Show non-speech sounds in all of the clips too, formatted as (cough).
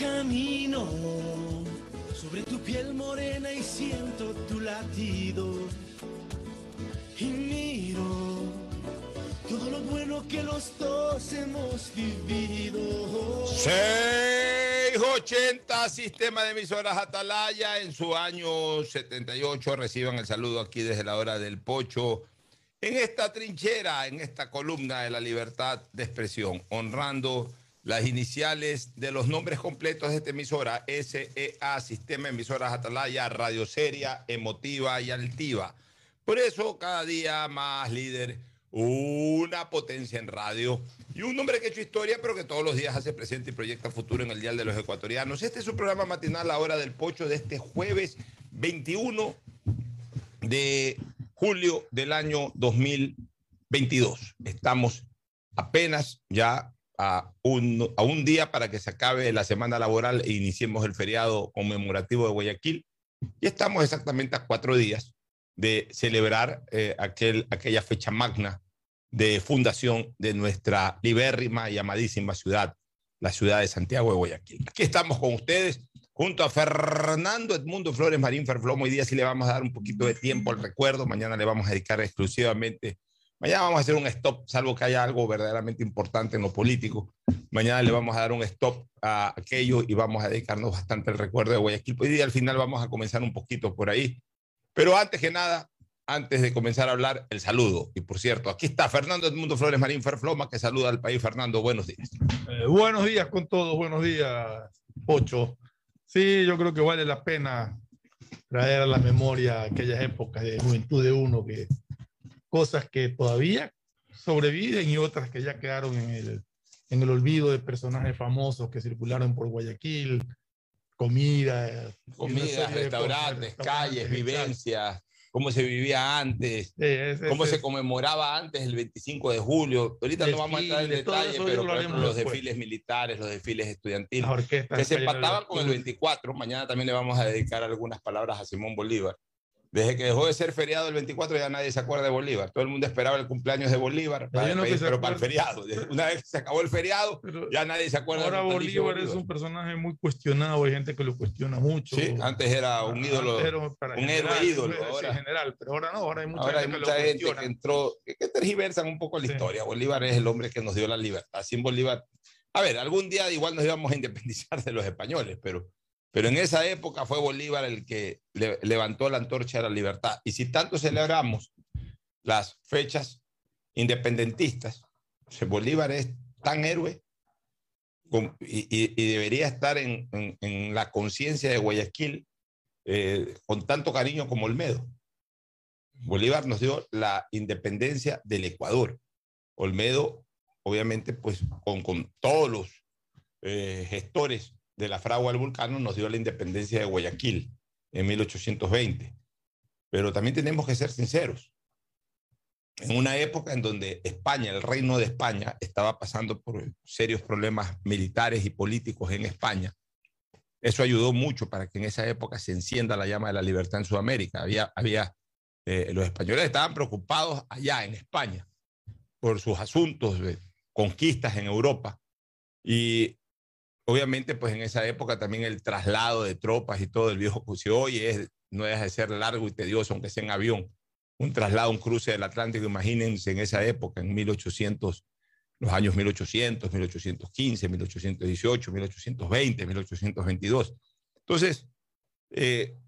camino sobre tu piel morena y siento tu latido. Y miro todo lo bueno que los dos hemos vivido. 680 Sistema de Emisoras Atalaya en su año 78. Reciban el saludo aquí desde la hora del pocho. En esta trinchera, en esta columna de la libertad de expresión, honrando las iniciales de los nombres completos de esta emisora, SEA, Sistema de Emisoras Atalaya, Radio Seria, Emotiva y Altiva. Por eso cada día más líder, una potencia en radio y un hombre que ha hecho historia, pero que todos los días hace presente y proyecta futuro en el Dial de los Ecuatorianos. Este es su programa matinal, la hora del pocho de este jueves 21 de julio del año 2022. Estamos apenas ya a un, a un día para que se acabe la semana laboral e iniciemos el feriado conmemorativo de Guayaquil. Y estamos exactamente a cuatro días de celebrar eh, aquel, aquella fecha magna de fundación de nuestra libérrima y amadísima ciudad, la ciudad de Santiago de Guayaquil. Aquí estamos con ustedes junto a Fernando Edmundo Flores Marín Ferflomo. Hoy día sí le vamos a dar un poquito de tiempo al recuerdo. Mañana le vamos a dedicar exclusivamente Mañana vamos a hacer un stop, salvo que haya algo verdaderamente importante en lo político. Mañana le vamos a dar un stop a aquello y vamos a dedicarnos bastante al recuerdo de Guayaquil. Hoy día al final vamos a comenzar un poquito por ahí. Pero antes que nada, antes de comenzar a hablar, el saludo. Y por cierto, aquí está Fernando Edmundo Flores Marín Ferfloma, que saluda al país. Fernando, buenos días. Eh, buenos días con todos, buenos días, Pocho. Sí, yo creo que vale la pena traer a la memoria aquellas épocas de juventud de uno que cosas que todavía sobreviven y otras que ya quedaron en el, en el olvido de personajes famosos que circularon por Guayaquil, comida, comida, restaurantes, calles, vivencias, cómo se vivía antes, cómo se conmemoraba antes el 25 de julio. Ahorita desfile, no vamos a entrar en detalle, pero por ejemplo, los desfiles militares, los desfiles estudiantiles, que se empataban con el 24. Mañana también le vamos a dedicar algunas palabras a Simón Bolívar. Desde que dejó de ser feriado el 24 ya nadie se acuerda de Bolívar. Todo el mundo esperaba el cumpleaños de Bolívar, para no país, pero para el feriado. Una vez que se acabó el feriado, pero ya nadie se acuerda. Ahora Bolívar, Bolívar, es un personaje muy cuestionado, hay gente que lo cuestiona mucho. Sí, antes era un ídolo, un general, héroe ídolo. Ahora, general, pero ahora no, ahora hay mucha ahora gente, hay mucha que, gente que entró, que, que, tergiversan un poco la sí. historia. Bolívar es el hombre que nos dio la libertad. Sin Bolívar, a ver, algún día igual nos íbamos a independizar de los españoles, pero pero en esa época fue Bolívar el que le, levantó la antorcha de la libertad. Y si tanto celebramos las fechas independentistas, Bolívar es tan héroe y, debería estar en, en, en la conciencia de Guayaquil eh, con tanto cariño como Olmedo. Bolívar nos dio la independencia del Ecuador. Olmedo, obviamente, pues con, con todos los eh, gestores de la fragua al vulcano nos dio la independencia de Guayaquil en 1820. Pero también tenemos que ser sinceros. En una época en donde España, el reino de España, estaba pasando por serios problemas militares y políticos en España, eso ayudó mucho para que en esa época se encienda la llama de la libertad en Sudamérica. Había, eh, los españoles estaban preocupados allá en España por sus asuntos de conquistas en Europa y obviamente, pues en esa época también el traslado de tropas y todo el viejo Cusio hoy es, no deja de ser largo y tedioso, aunque sea en avión. Un traslado, un cruce del Atlántico, imagínense en esa época, en 1800, los años 1800, 1815, 1818, 1820, 1822. Entonces, eh,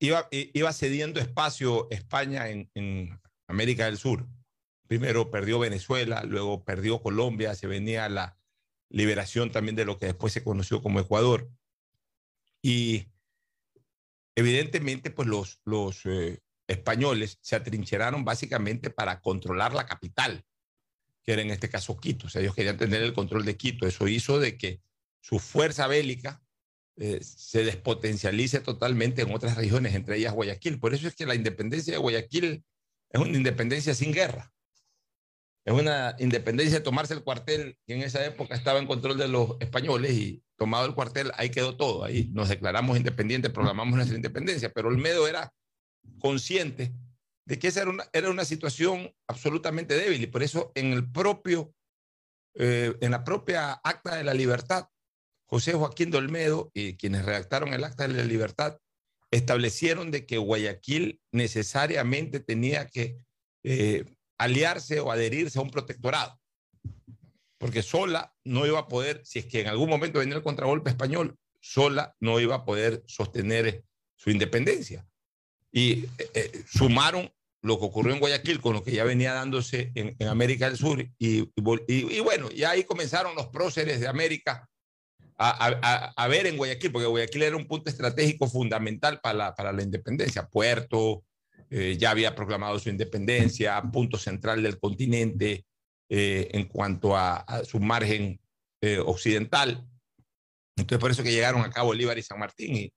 iba, iba cediendo espacio España en, en América del Sur. Primero perdió Venezuela, luego perdió Colombia, se venía la, liberación también de lo que después se conoció como Ecuador. Y evidentemente, pues los, los eh, españoles se atrincheraron básicamente para controlar la capital, que era en este caso Quito. O sea, ellos querían tener el control de Quito. Eso hizo de que su fuerza bélica eh, se despotencialice totalmente en otras regiones, entre ellas Guayaquil. Por eso es que la independencia de Guayaquil es una independencia sin guerra es una independencia de tomarse el cuartel, que en esa época estaba en control de los españoles y tomado el cuartel, ahí quedó todo, ahí nos declaramos independientes, programamos nuestra independencia, pero Olmedo era consciente de que esa era una, era una situación absolutamente débil y por eso en el propio, eh, en la propia acta de la libertad, José Joaquín Dolmedo y quienes redactaron el Acta de la Libertad establecieron de que Guayaquil necesariamente tenía que eh, aliarse o adherirse a un protectorado, porque sola no iba a poder, si es que en algún momento venía el contragolpe español, sola no iba a poder sostener su independencia. Y eh, eh, sumaron lo que ocurrió en Guayaquil con lo que ya venía dándose en, América del Sur. Y, y, bueno, ya ahí comenzaron los próceres de América a, a, ver en Guayaquil, porque Guayaquil era un punto estratégico fundamental para la, para la independencia. Puerto, eh, ya había proclamado su independencia, punto central del continente eh, en cuanto a, su margen eh, occidental. Entonces, por eso que llegaron acá Bolívar y San Martín. Y,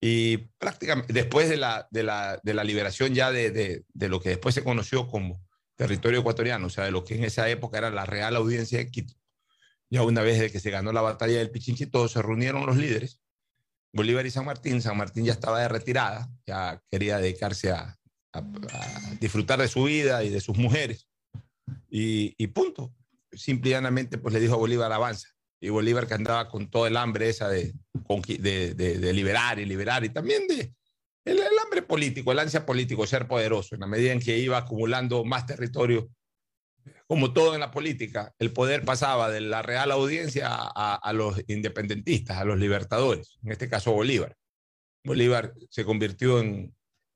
y prácticamente después de la, de la, de la liberación ya de, de, de, lo que después se conoció como territorio ecuatoriano, o sea, de lo que en esa época era la Real Audiencia de Quito, ya una vez de que se ganó la batalla del Pichinchi, todos se reunieron los líderes, Bolívar y San Martín, San Martín ya estaba de retirada, ya quería dedicarse a, disfrutar de su vida y de sus mujeres, y, y punto. Simplemente pues le dijo a Bolívar, avanza y Bolívar que andaba con todo el hambre esa de, de, de, liberar y liberar y también de el, hambre político, el ansia político, ser poderoso, en la medida en que iba acumulando más territorio, como todo en la política, el poder pasaba de la real audiencia a, a los independentistas, a los libertadores, en este caso Bolívar. Bolívar se convirtió en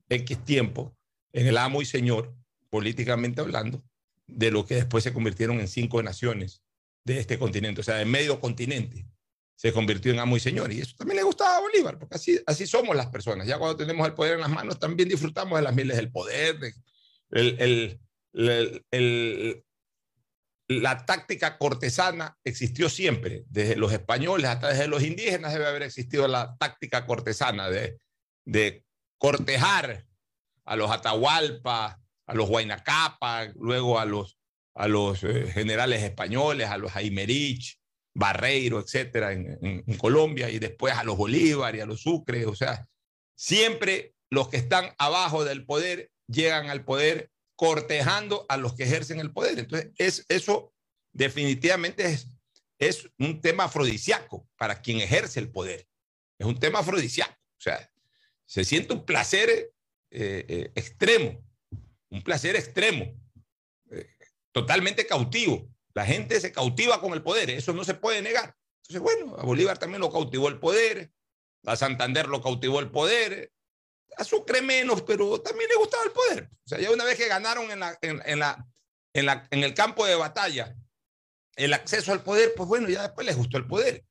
X tiempo en el amo y señor, políticamente hablando, de lo que después se convirtieron en cinco naciones de este continente, o sea, de medio continente, se convirtió en amo y señor. Y eso también le gustaba a Bolívar, porque así, así somos las personas. Ya cuando tenemos el poder en las manos, también disfrutamos de las miles del poder, de, el, el, el, la táctica cortesana existió siempre, desde los españoles hasta desde los indígenas debe haber existido la táctica cortesana de, de cortejar a los Atahualpa, a los Huaynacapa, luego a los a los eh, generales españoles, a los Aymerich, Barreiro, etcétera, en, Colombia, y después a los Bolívar y a los Sucre. O sea, siempre los que están abajo del poder llegan al poder cortejando a los que ejercen el poder. Entonces, es, eso definitivamente es, es un tema afrodisíaco para quien ejerce el poder. Es un tema afrodisíaco. O sea, se siente un placer eh, eh, extremo, un placer extremo totalmente cautivo. La gente se cautiva con el poder, eso no se puede negar. Entonces, bueno, a Bolívar también lo cautivó el poder, a Santander lo cautivó el poder, a Sucre menos, pero también le gustaba el poder. O sea, ya una vez que ganaron en, la, en, la, en, la, en el campo de batalla el acceso al poder, pues bueno, ya después les gustó el poder.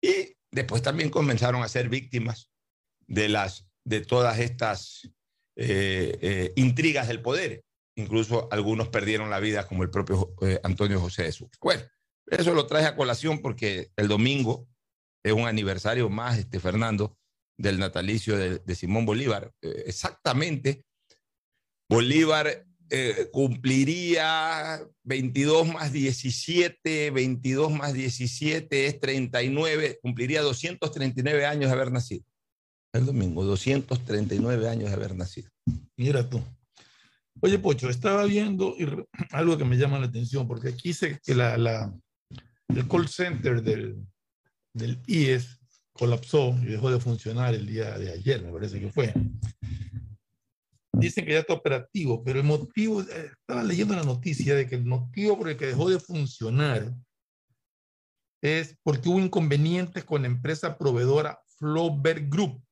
Y después también comenzaron a ser víctimas de, las, de todas estas eh, eh, intrigas del poder incluso algunos perdieron la vida, como el propio eh, Antonio José de Sucre. Bueno, eso lo traje a colación porque el domingo es un aniversario más, este, Fernando, del natalicio de, Simón Bolívar. Exactamente, Bolívar cumpliría 22 más 17, 22 más 17 es 39, cumpliría 239 años de haber nacido. El domingo, 239 años de haber nacido. Mira tú. Oye, Pocho, estaba viendo (clears throat) algo que me llama la atención, porque aquí dice que la, el call center del, del IES colapsó y dejó de funcionar el día de ayer, me parece que fue. Dicen que ya está operativo, pero el motivo, eh, estaba leyendo la noticia de que el motivo por el que dejó de funcionar es porque hubo inconvenientes con la empresa proveedora Flowberg Group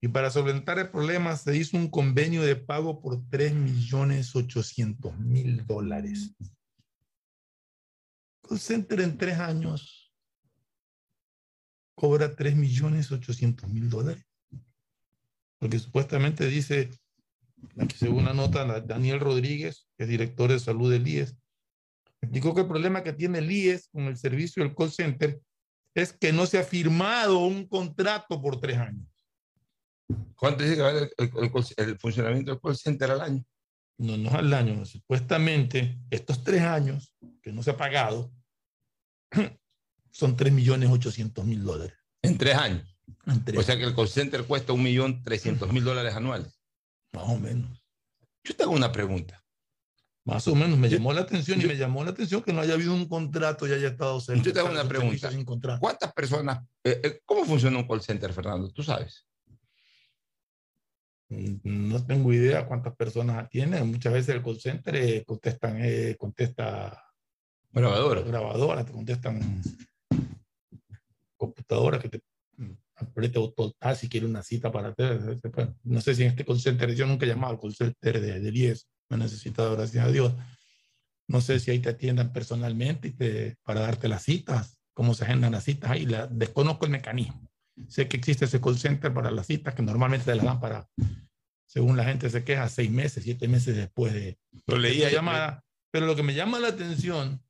y para solventar el problema se hizo un convenio de pago por 3 millones 800 mil dólares. Call Center en tres años cobra 3 millones 800 mil dólares. Porque supuestamente dice, según una nota, Daniel Rodríguez, que es director de salud del IES, explicó que el problema que tiene el IES con el servicio del call center es que no se ha firmado un contrato por tres años. ¿Cuánto dice que vale el, funcionamiento del call center al año? No, no al año. Supuestamente, estos tres años que no se ha pagado (clears throat) son 3 millones 800 mil dólares. En tres años. o sea que el call center cuesta 1 millón 300 mil dólares anuales. Más o menos. Yo tengo una pregunta. Más o menos, me llamó la atención y me llamó la atención que no haya habido un contrato y haya estado cerca. Yo te hago una pregunta. ¿Cuántas personas, eh, eh, cómo funciona un call center, Fernando? ¿Tú sabes? No tengo idea cuántas personas tiene. Muchas veces el call center eh, contestan, contesta grabadora. Grabadora, te contestan computadora que te apriete ah, si quiere una cita para no sé si en este call center, yo nunca he llamado al call center de, de 10, no he necesitado, gracias a Dios. No sé si ahí te atiendan personalmente y te, para darte las citas, cómo se agendan las citas, ahí la, desconozco el mecanismo. Sé que existe ese call center para las citas que normalmente te las dan para, según la gente se queja, seis meses, siete meses después de, lo leía la llamada. Pero lo que me llama la atención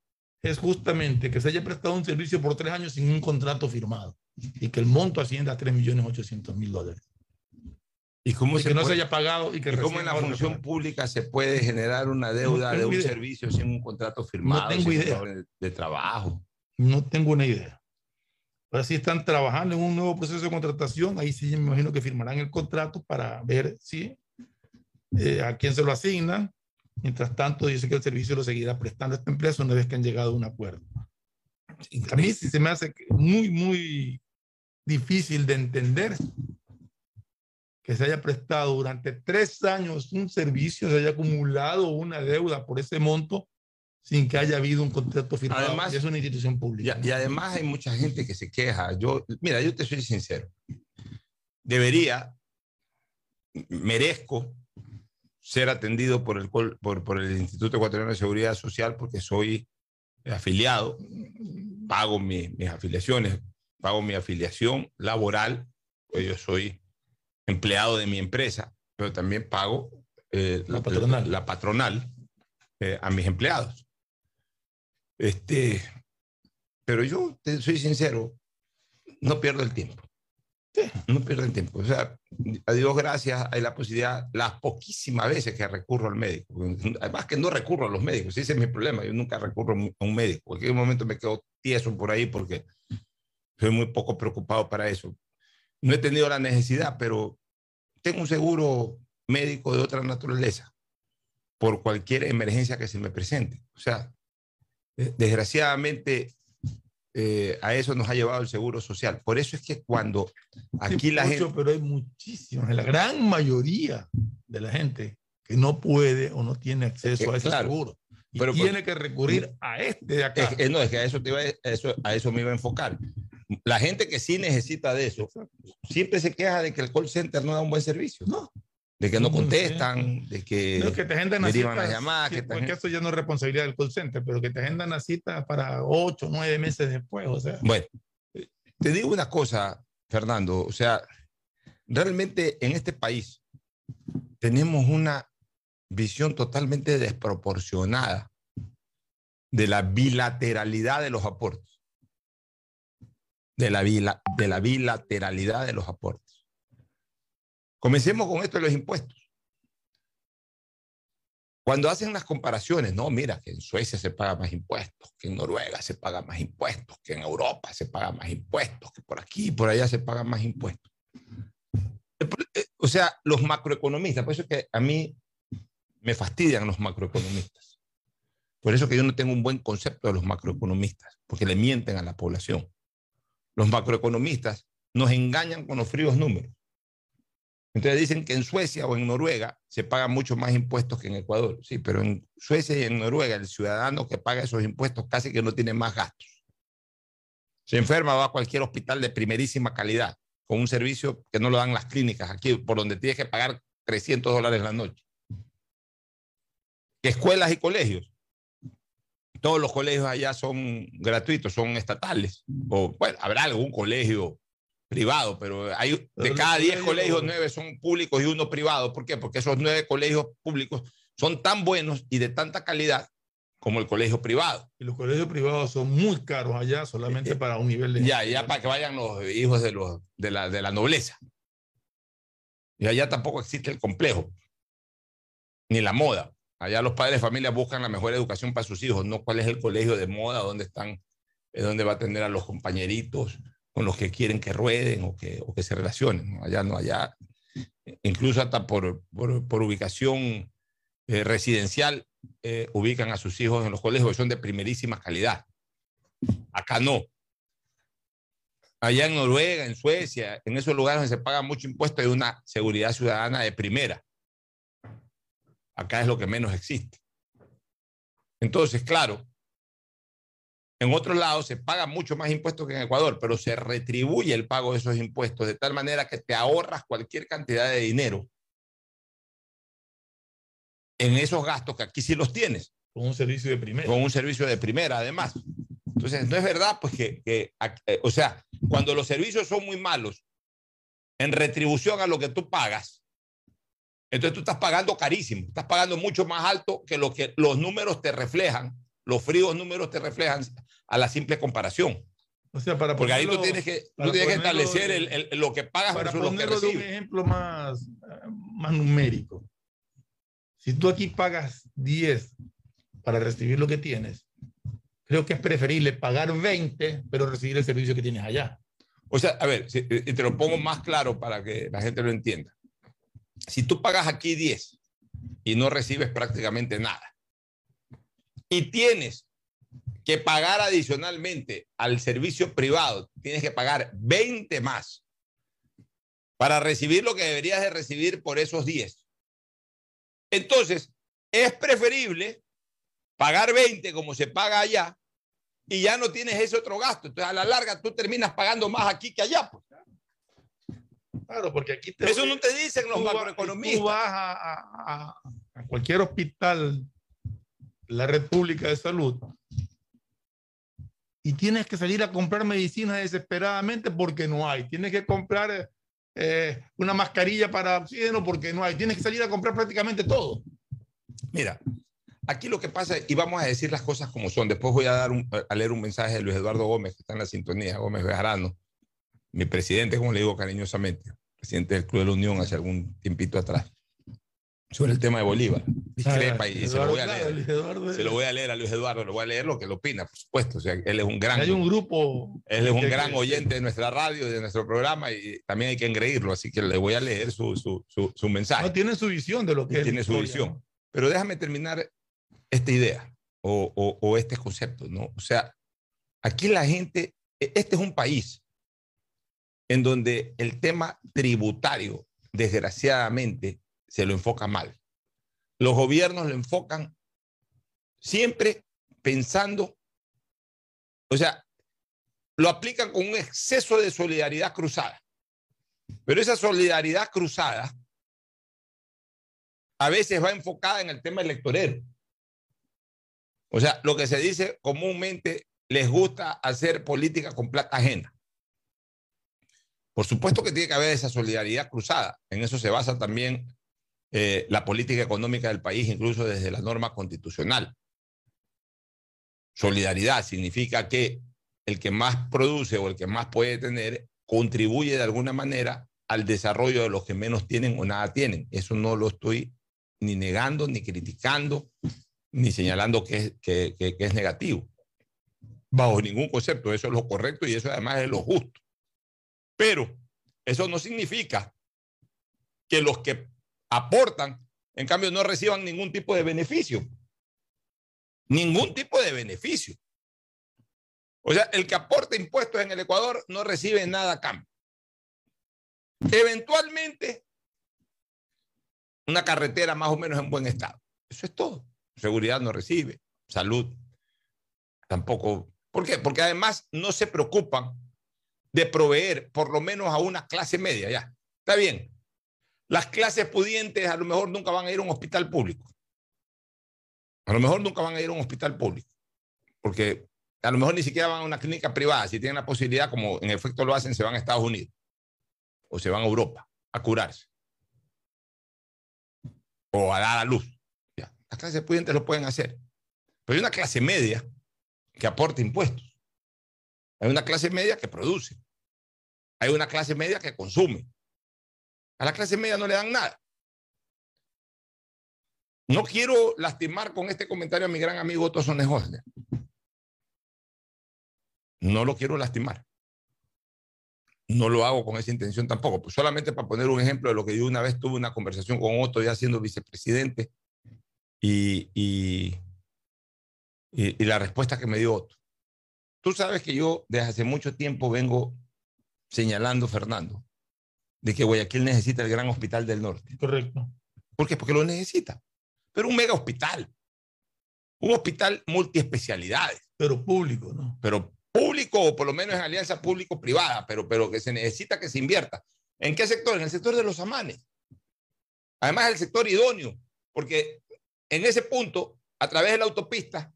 es justamente que se haya prestado un servicio por tres años sin un contrato firmado y que el monto ascienda a 3.800.000 dólares. ¿Y cómo que no se haya pagado y que cómo en la función pública se puede generar una deuda de un servicio sin un contrato firmado? No tengo idea. De trabajo. No tengo una idea. Ahora sí están trabajando en un nuevo proceso de contratación. Ahí sí me imagino que firmarán el contrato para ver si eh, a quién se lo asignan. Mientras tanto, dice que el servicio lo seguirá prestando a esta empresa una vez que han llegado a un acuerdo. A mí sí se me hace muy, muy difícil de entender que se haya prestado durante tres años un servicio, se haya acumulado una deuda por ese monto sin que haya habido un contrato firmado. Además, es una institución pública. Y, además hay mucha gente que se queja. Yo, mira, yo te soy sincero. Debería, merezco ser atendido por el, por, por el Instituto Ecuatoriano de Seguridad Social porque soy afiliado, pago mis afiliaciones, pago mi afiliación laboral, pues yo soy empleado de mi empresa, pero también pago eh, la patronal, la, patronal eh, a mis empleados. Este, pero yo te soy sincero, no pierdo el tiempo. No pierdo el tiempo. O sea, a Dios gracias, hay la posibilidad, las poquísimas veces que recurro al médico. Además que no recurro a los médicos, ese es mi problema. Yo nunca recurro a un médico. En cualquier momento me quedo tieso por ahí porque soy muy poco preocupado para eso. No he tenido la necesidad, pero tengo un seguro médico de otra naturaleza por cualquier emergencia que se me presente. O sea, desgraciadamente eh, a eso nos ha llevado el seguro social. Por eso es que cuando aquí la gente... Pero hay muchísimos, la gran mayoría de la gente que no puede o no tiene acceso a ese seguro. Y pero tiene que recurrir a este de acá. no, es que a eso, te iba, eso, a eso me iba a enfocar la gente que sí necesita de eso, siempre se queja de que el call center no da un buen servicio. No. De que no contestan, de que, no, que te agendan las llamadas. que porque eso ya no es responsabilidad del call center, pero que te agendan la cita para ocho, nueve meses después. O sea. Bueno, te digo una cosa, Fernando, o sea, realmente en este país tenemos una visión totalmente desproporcionada de la bilateralidad de los aportes de la, de la bilateralidad de los aportes. Comencemos con esto de los impuestos. Cuando hacen las comparaciones, no, mira, que en Suecia se paga más impuestos, que en Noruega se paga más impuestos, que en Europa se paga más impuestos, que por aquí y por allá se pagan más impuestos. Eh, o sea, los macroeconomistas, por eso es que a mí me fastidian los macroeconomistas. Por eso que yo no tengo un buen concepto de los macroeconomistas, porque le mienten a la población los macroeconomistas nos engañan con los fríos números. Entonces dicen que en Suecia o en Noruega se pagan mucho más impuestos que en Ecuador. Sí, pero en Suecia y en Noruega el ciudadano que paga esos impuestos casi que no tiene más gastos. Se enferma, va a cualquier hospital de primerísima calidad, con un servicio que no lo dan las clínicas aquí, por donde tienes que pagar 300 dólares la noche. Escuelas y colegios todos los colegios allá son gratuitos, son estatales. O bueno, habrá algún colegio privado, pero hay de cada 10 colegios, 9 son públicos y uno privado. ¿Por qué? Porque esos 9 colegios públicos son tan buenos y de tanta calidad como el colegio privado. Y los colegios privados son muy caros allá solamente eh, para un nivel de... Ya, ya para que vayan los hijos de, los, de, la, de la nobleza. Y allá tampoco existe el complejo, ni la moda. Allá los padres de familia buscan la mejor educación para sus hijos, no cuál es el colegio de moda, dónde están, dónde va a tener a los compañeritos con los que quieren que rueden o que, o que se relacionen. Allá no, allá, incluso hasta por, por, ubicación eh, residencial, eh, ubican a sus hijos en los colegios, son de primerísima calidad. Acá no. Allá en Noruega, en Suecia, en esos lugares donde se paga mucho impuesto, hay una seguridad ciudadana de primera. Acá es lo que menos existe. Entonces, claro, en otros lados se paga mucho más impuestos que en Ecuador, pero se retribuye el pago de esos impuestos de tal manera que te ahorras cualquier cantidad de dinero en esos gastos que aquí sí los tienes. Con un servicio de primera. Con un servicio de primera, además. Entonces, no es verdad, pues que, que eh, o sea, cuando los servicios son muy malos, en retribución a lo que tú pagas, entonces tú estás pagando carísimo, estás pagando mucho más alto que lo que los números te reflejan, los fríos números te reflejan a la simple comparación. O sea, para Porque ahí tú tienes que, tú tienes que establecer el, el, lo que pagas para versus lo que ponerlo de un recibes. ejemplo más, más numérico. Si tú aquí pagas 10 para recibir lo que tienes, creo que es preferible pagar 20, pero recibir el servicio que tienes allá. O sea, a ver, si- te lo pongo más claro para que la gente lo entienda. Si tú pagas aquí 10 y no recibes prácticamente nada, y tienes que pagar adicionalmente al servicio privado, tienes que pagar 20 más para recibir lo que deberías de recibir por esos 10. Entonces, es preferible pagar 20 como se paga allá y ya no tienes ese otro gasto. Entonces, a la larga, tú terminas pagando más aquí que allá. pues. Claro, porque aquí te Eso no te dicen los macroeconomistas. Tú vas a, a- a- a cualquier hospital, la red pública de salud, y tienes que salir a comprar medicinas desesperadamente porque no hay. Tienes que comprar eh, una mascarilla para oxígeno porque no hay. Tienes que salir a comprar prácticamente todo. Mira, aquí lo que pasa, y vamos a decir las cosas como son. Después voy a, dar a leer un mensaje de Luis Eduardo Gómez, que está en la sintonía, Gómez Bejarano, mi presidente, como le digo cariñosamente, presidente del Club de la Unión hace algún tiempito atrás, sobre el tema de Bolívar. Discrepa y, se lo voy a Claro, leer. Luis Eduardo, Se lo voy a leer a Luis Eduardo, le voy a leer lo que lo opina, por supuesto. O sea, él es un gran, Hay un grupo. él es un que- gran oyente de nuestra radio de nuestro programa y también hay que engreírlo, así que le voy a leer su, su, su, su mensaje. No tiene su visión de lo que es. tiene su historia, visión. Pero déjame terminar esta idea o, o- o este concepto, ¿no? O sea, aquí la gente, e- este es un país en donde el tema tributario, desgraciadamente, se lo enfoca mal. Los gobiernos lo enfocan siempre pensando, o sea, lo aplican con un exceso de solidaridad cruzada. Pero esa solidaridad cruzada a veces va enfocada en el tema electorero. O sea, lo que se dice comúnmente, les gusta hacer política con plata ajena. Por supuesto que tiene que haber esa solidaridad cruzada. En eso se basa también eh, la política económica del país, incluso desde la norma constitucional. Solidaridad significa que el que más produce o el que más puede tener contribuye de alguna manera al desarrollo de los que menos tienen o nada tienen. Eso no lo estoy ni negando, ni criticando, ni señalando que es, que, que- que es negativo. Bajo ningún concepto, eso es lo correcto y eso además es lo justo. Pero eso no significa que los que aportan, en cambio, no reciban ningún tipo de beneficio. Ningún tipo de beneficio. O sea, el que aporta impuestos en el Ecuador no recibe nada a cambio. Eventualmente, una carretera más o menos en buen estado. Eso es todo. Seguridad no recibe, salud tampoco. ¿Por qué? Porque además no se preocupan de proveer por lo menos a una clase media, ya. Está bien. Las clases pudientes a lo mejor nunca van a ir a un hospital público. A lo mejor nunca van a ir a un hospital público. Porque a lo mejor ni siquiera van a una clínica privada. Si tienen la posibilidad, como en efecto lo hacen, se van a Estados Unidos o se van a Europa a curarse o a dar a luz. Ya. Las clases pudientes lo pueden hacer. Pero hay una clase media que aporta impuestos. Hay una clase media que produce. Hay una clase media que consume. A la clase media no le dan nada. No quiero lastimar con este comentario a mi gran amigo Otto Sonnenholzer. No lo quiero lastimar. No lo hago con esa intención tampoco. Pues solamente para poner un ejemplo de lo que yo una vez tuve una conversación con Otto ya siendo vicepresidente y, y, y, la respuesta que me dio Otto. Tú sabes que yo desde hace mucho tiempo vengo señalando, Fernando, de que Guayaquil necesita el gran hospital del norte. Correcto. ¿Por qué? Porque lo necesita. Pero un mega hospital. Un hospital multiespecialidades. Pero público, ¿no? Pero público, o por lo menos en alianza público-privada, pero, pero que se necesita que se invierta. ¿En qué sector? En el sector de los amanes. Además, el sector idóneo, porque en ese punto, a través de la autopista,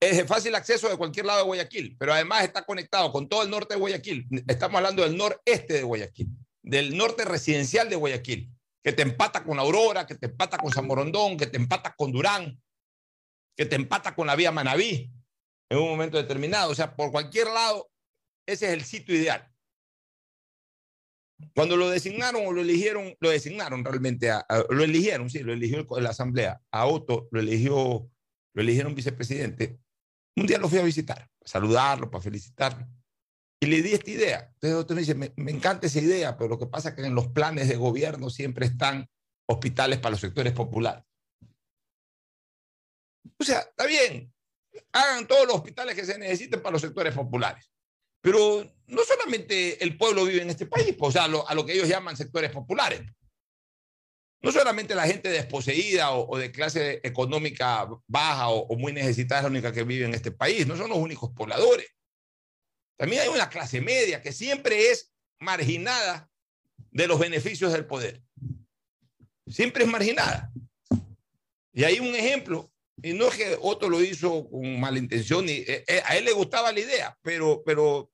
es de fácil acceso de cualquier lado de Guayaquil, pero además está conectado con todo el norte de Guayaquil. Estamos hablando del noreste de Guayaquil, del norte residencial de Guayaquil, que te empata con Aurora, que te empata con San Morondón, que te empata con Durán, que te empata con la vía Manabí en un momento determinado. O sea, por cualquier lado, ese es el sitio ideal. Cuando lo designaron o lo eligieron, lo designaron realmente, lo eligieron, sí, lo eligió la asamblea, a Otto lo eligió, lo eligieron vicepresidente, un día lo fui a visitar, para saludarlo, para felicitarlo. Y le di esta idea. Entonces otro me dice, me, encanta esa idea, pero lo que pasa es que en los planes de gobierno siempre están hospitales para los sectores populares. O sea, está bien, hagan todos los hospitales que se necesiten para los sectores populares. Pero no solamente el pueblo vive en este país, pues, o sea, lo, a lo que ellos llaman sectores populares. No solamente la gente desposeída o, de clase económica baja o, muy necesitada es la única que vive en este país, no son los únicos pobladores. También hay una clase media que siempre es marginada de los beneficios del poder. Siempre es marginada. Y hay un ejemplo, y no es que Otto lo hizo con mala intención, y, eh, eh, a él le gustaba la idea, pero, pero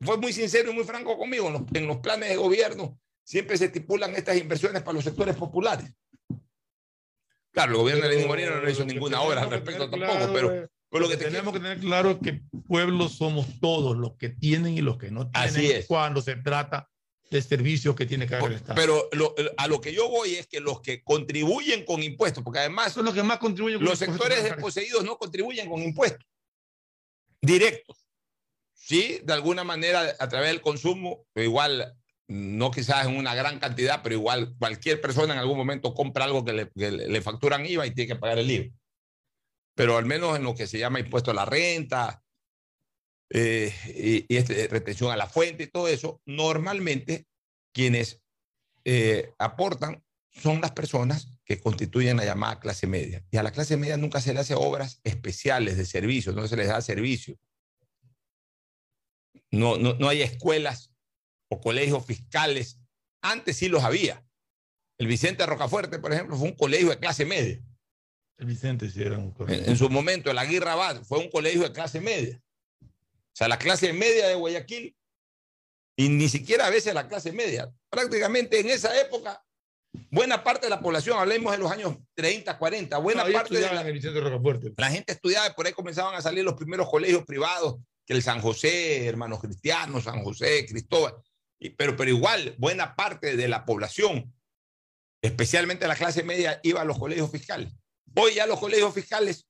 fue muy sincero y muy franco conmigo. En los, en los planes de gobierno siempre se estipulan estas inversiones para los sectores populares. Claro, el gobierno de Lenín Moreno no hizo ninguna obra al respecto tampoco, pero, lo que tenemos que tener claro es que pueblos somos todos, los que tienen y los que no tienen, Así es. cuando se trata de servicios que tiene que haber el Estado. Pero a lo que yo voy es que los que contribuyen con impuestos, porque además son los que más contribuyen con los sectores desposeídos no contribuyen con impuestos directos. Sí, de alguna manera a través del consumo, igual no quizás en una gran cantidad, pero igual cualquier persona en algún momento compra algo que le, facturan IVA y tiene que pagar el IVA. Pero al menos en lo que se llama impuesto a la renta eh, y, este, retención a la fuente y todo eso, normalmente quienes eh, aportan son las personas que constituyen la llamada clase media. Y a la clase media nunca se le hace obras especiales de servicio, no se les da servicio. No, no, no hay escuelas o colegios fiscales. Antes sí los había. El Vicente Rocafuerte, por ejemplo, fue un colegio de clase media. El Vicente sí era un colegio. En, su momento, el Aguirre Abad fue un colegio de clase media. O sea, la clase media de Guayaquil, y ni siquiera a veces la clase media. Prácticamente en esa época, buena parte de la población, hablemos de los años 30, 40, buena parte de la, Rocafuerte. la gente estudiaba y por ahí comenzaban a salir los primeros colegios privados, que el San José, Hermanos Cristianos, San José, Cristóbal pero, pero igual, buena parte de la población, especialmente la clase media, iba a los colegios fiscales. Hoy ya los colegios fiscales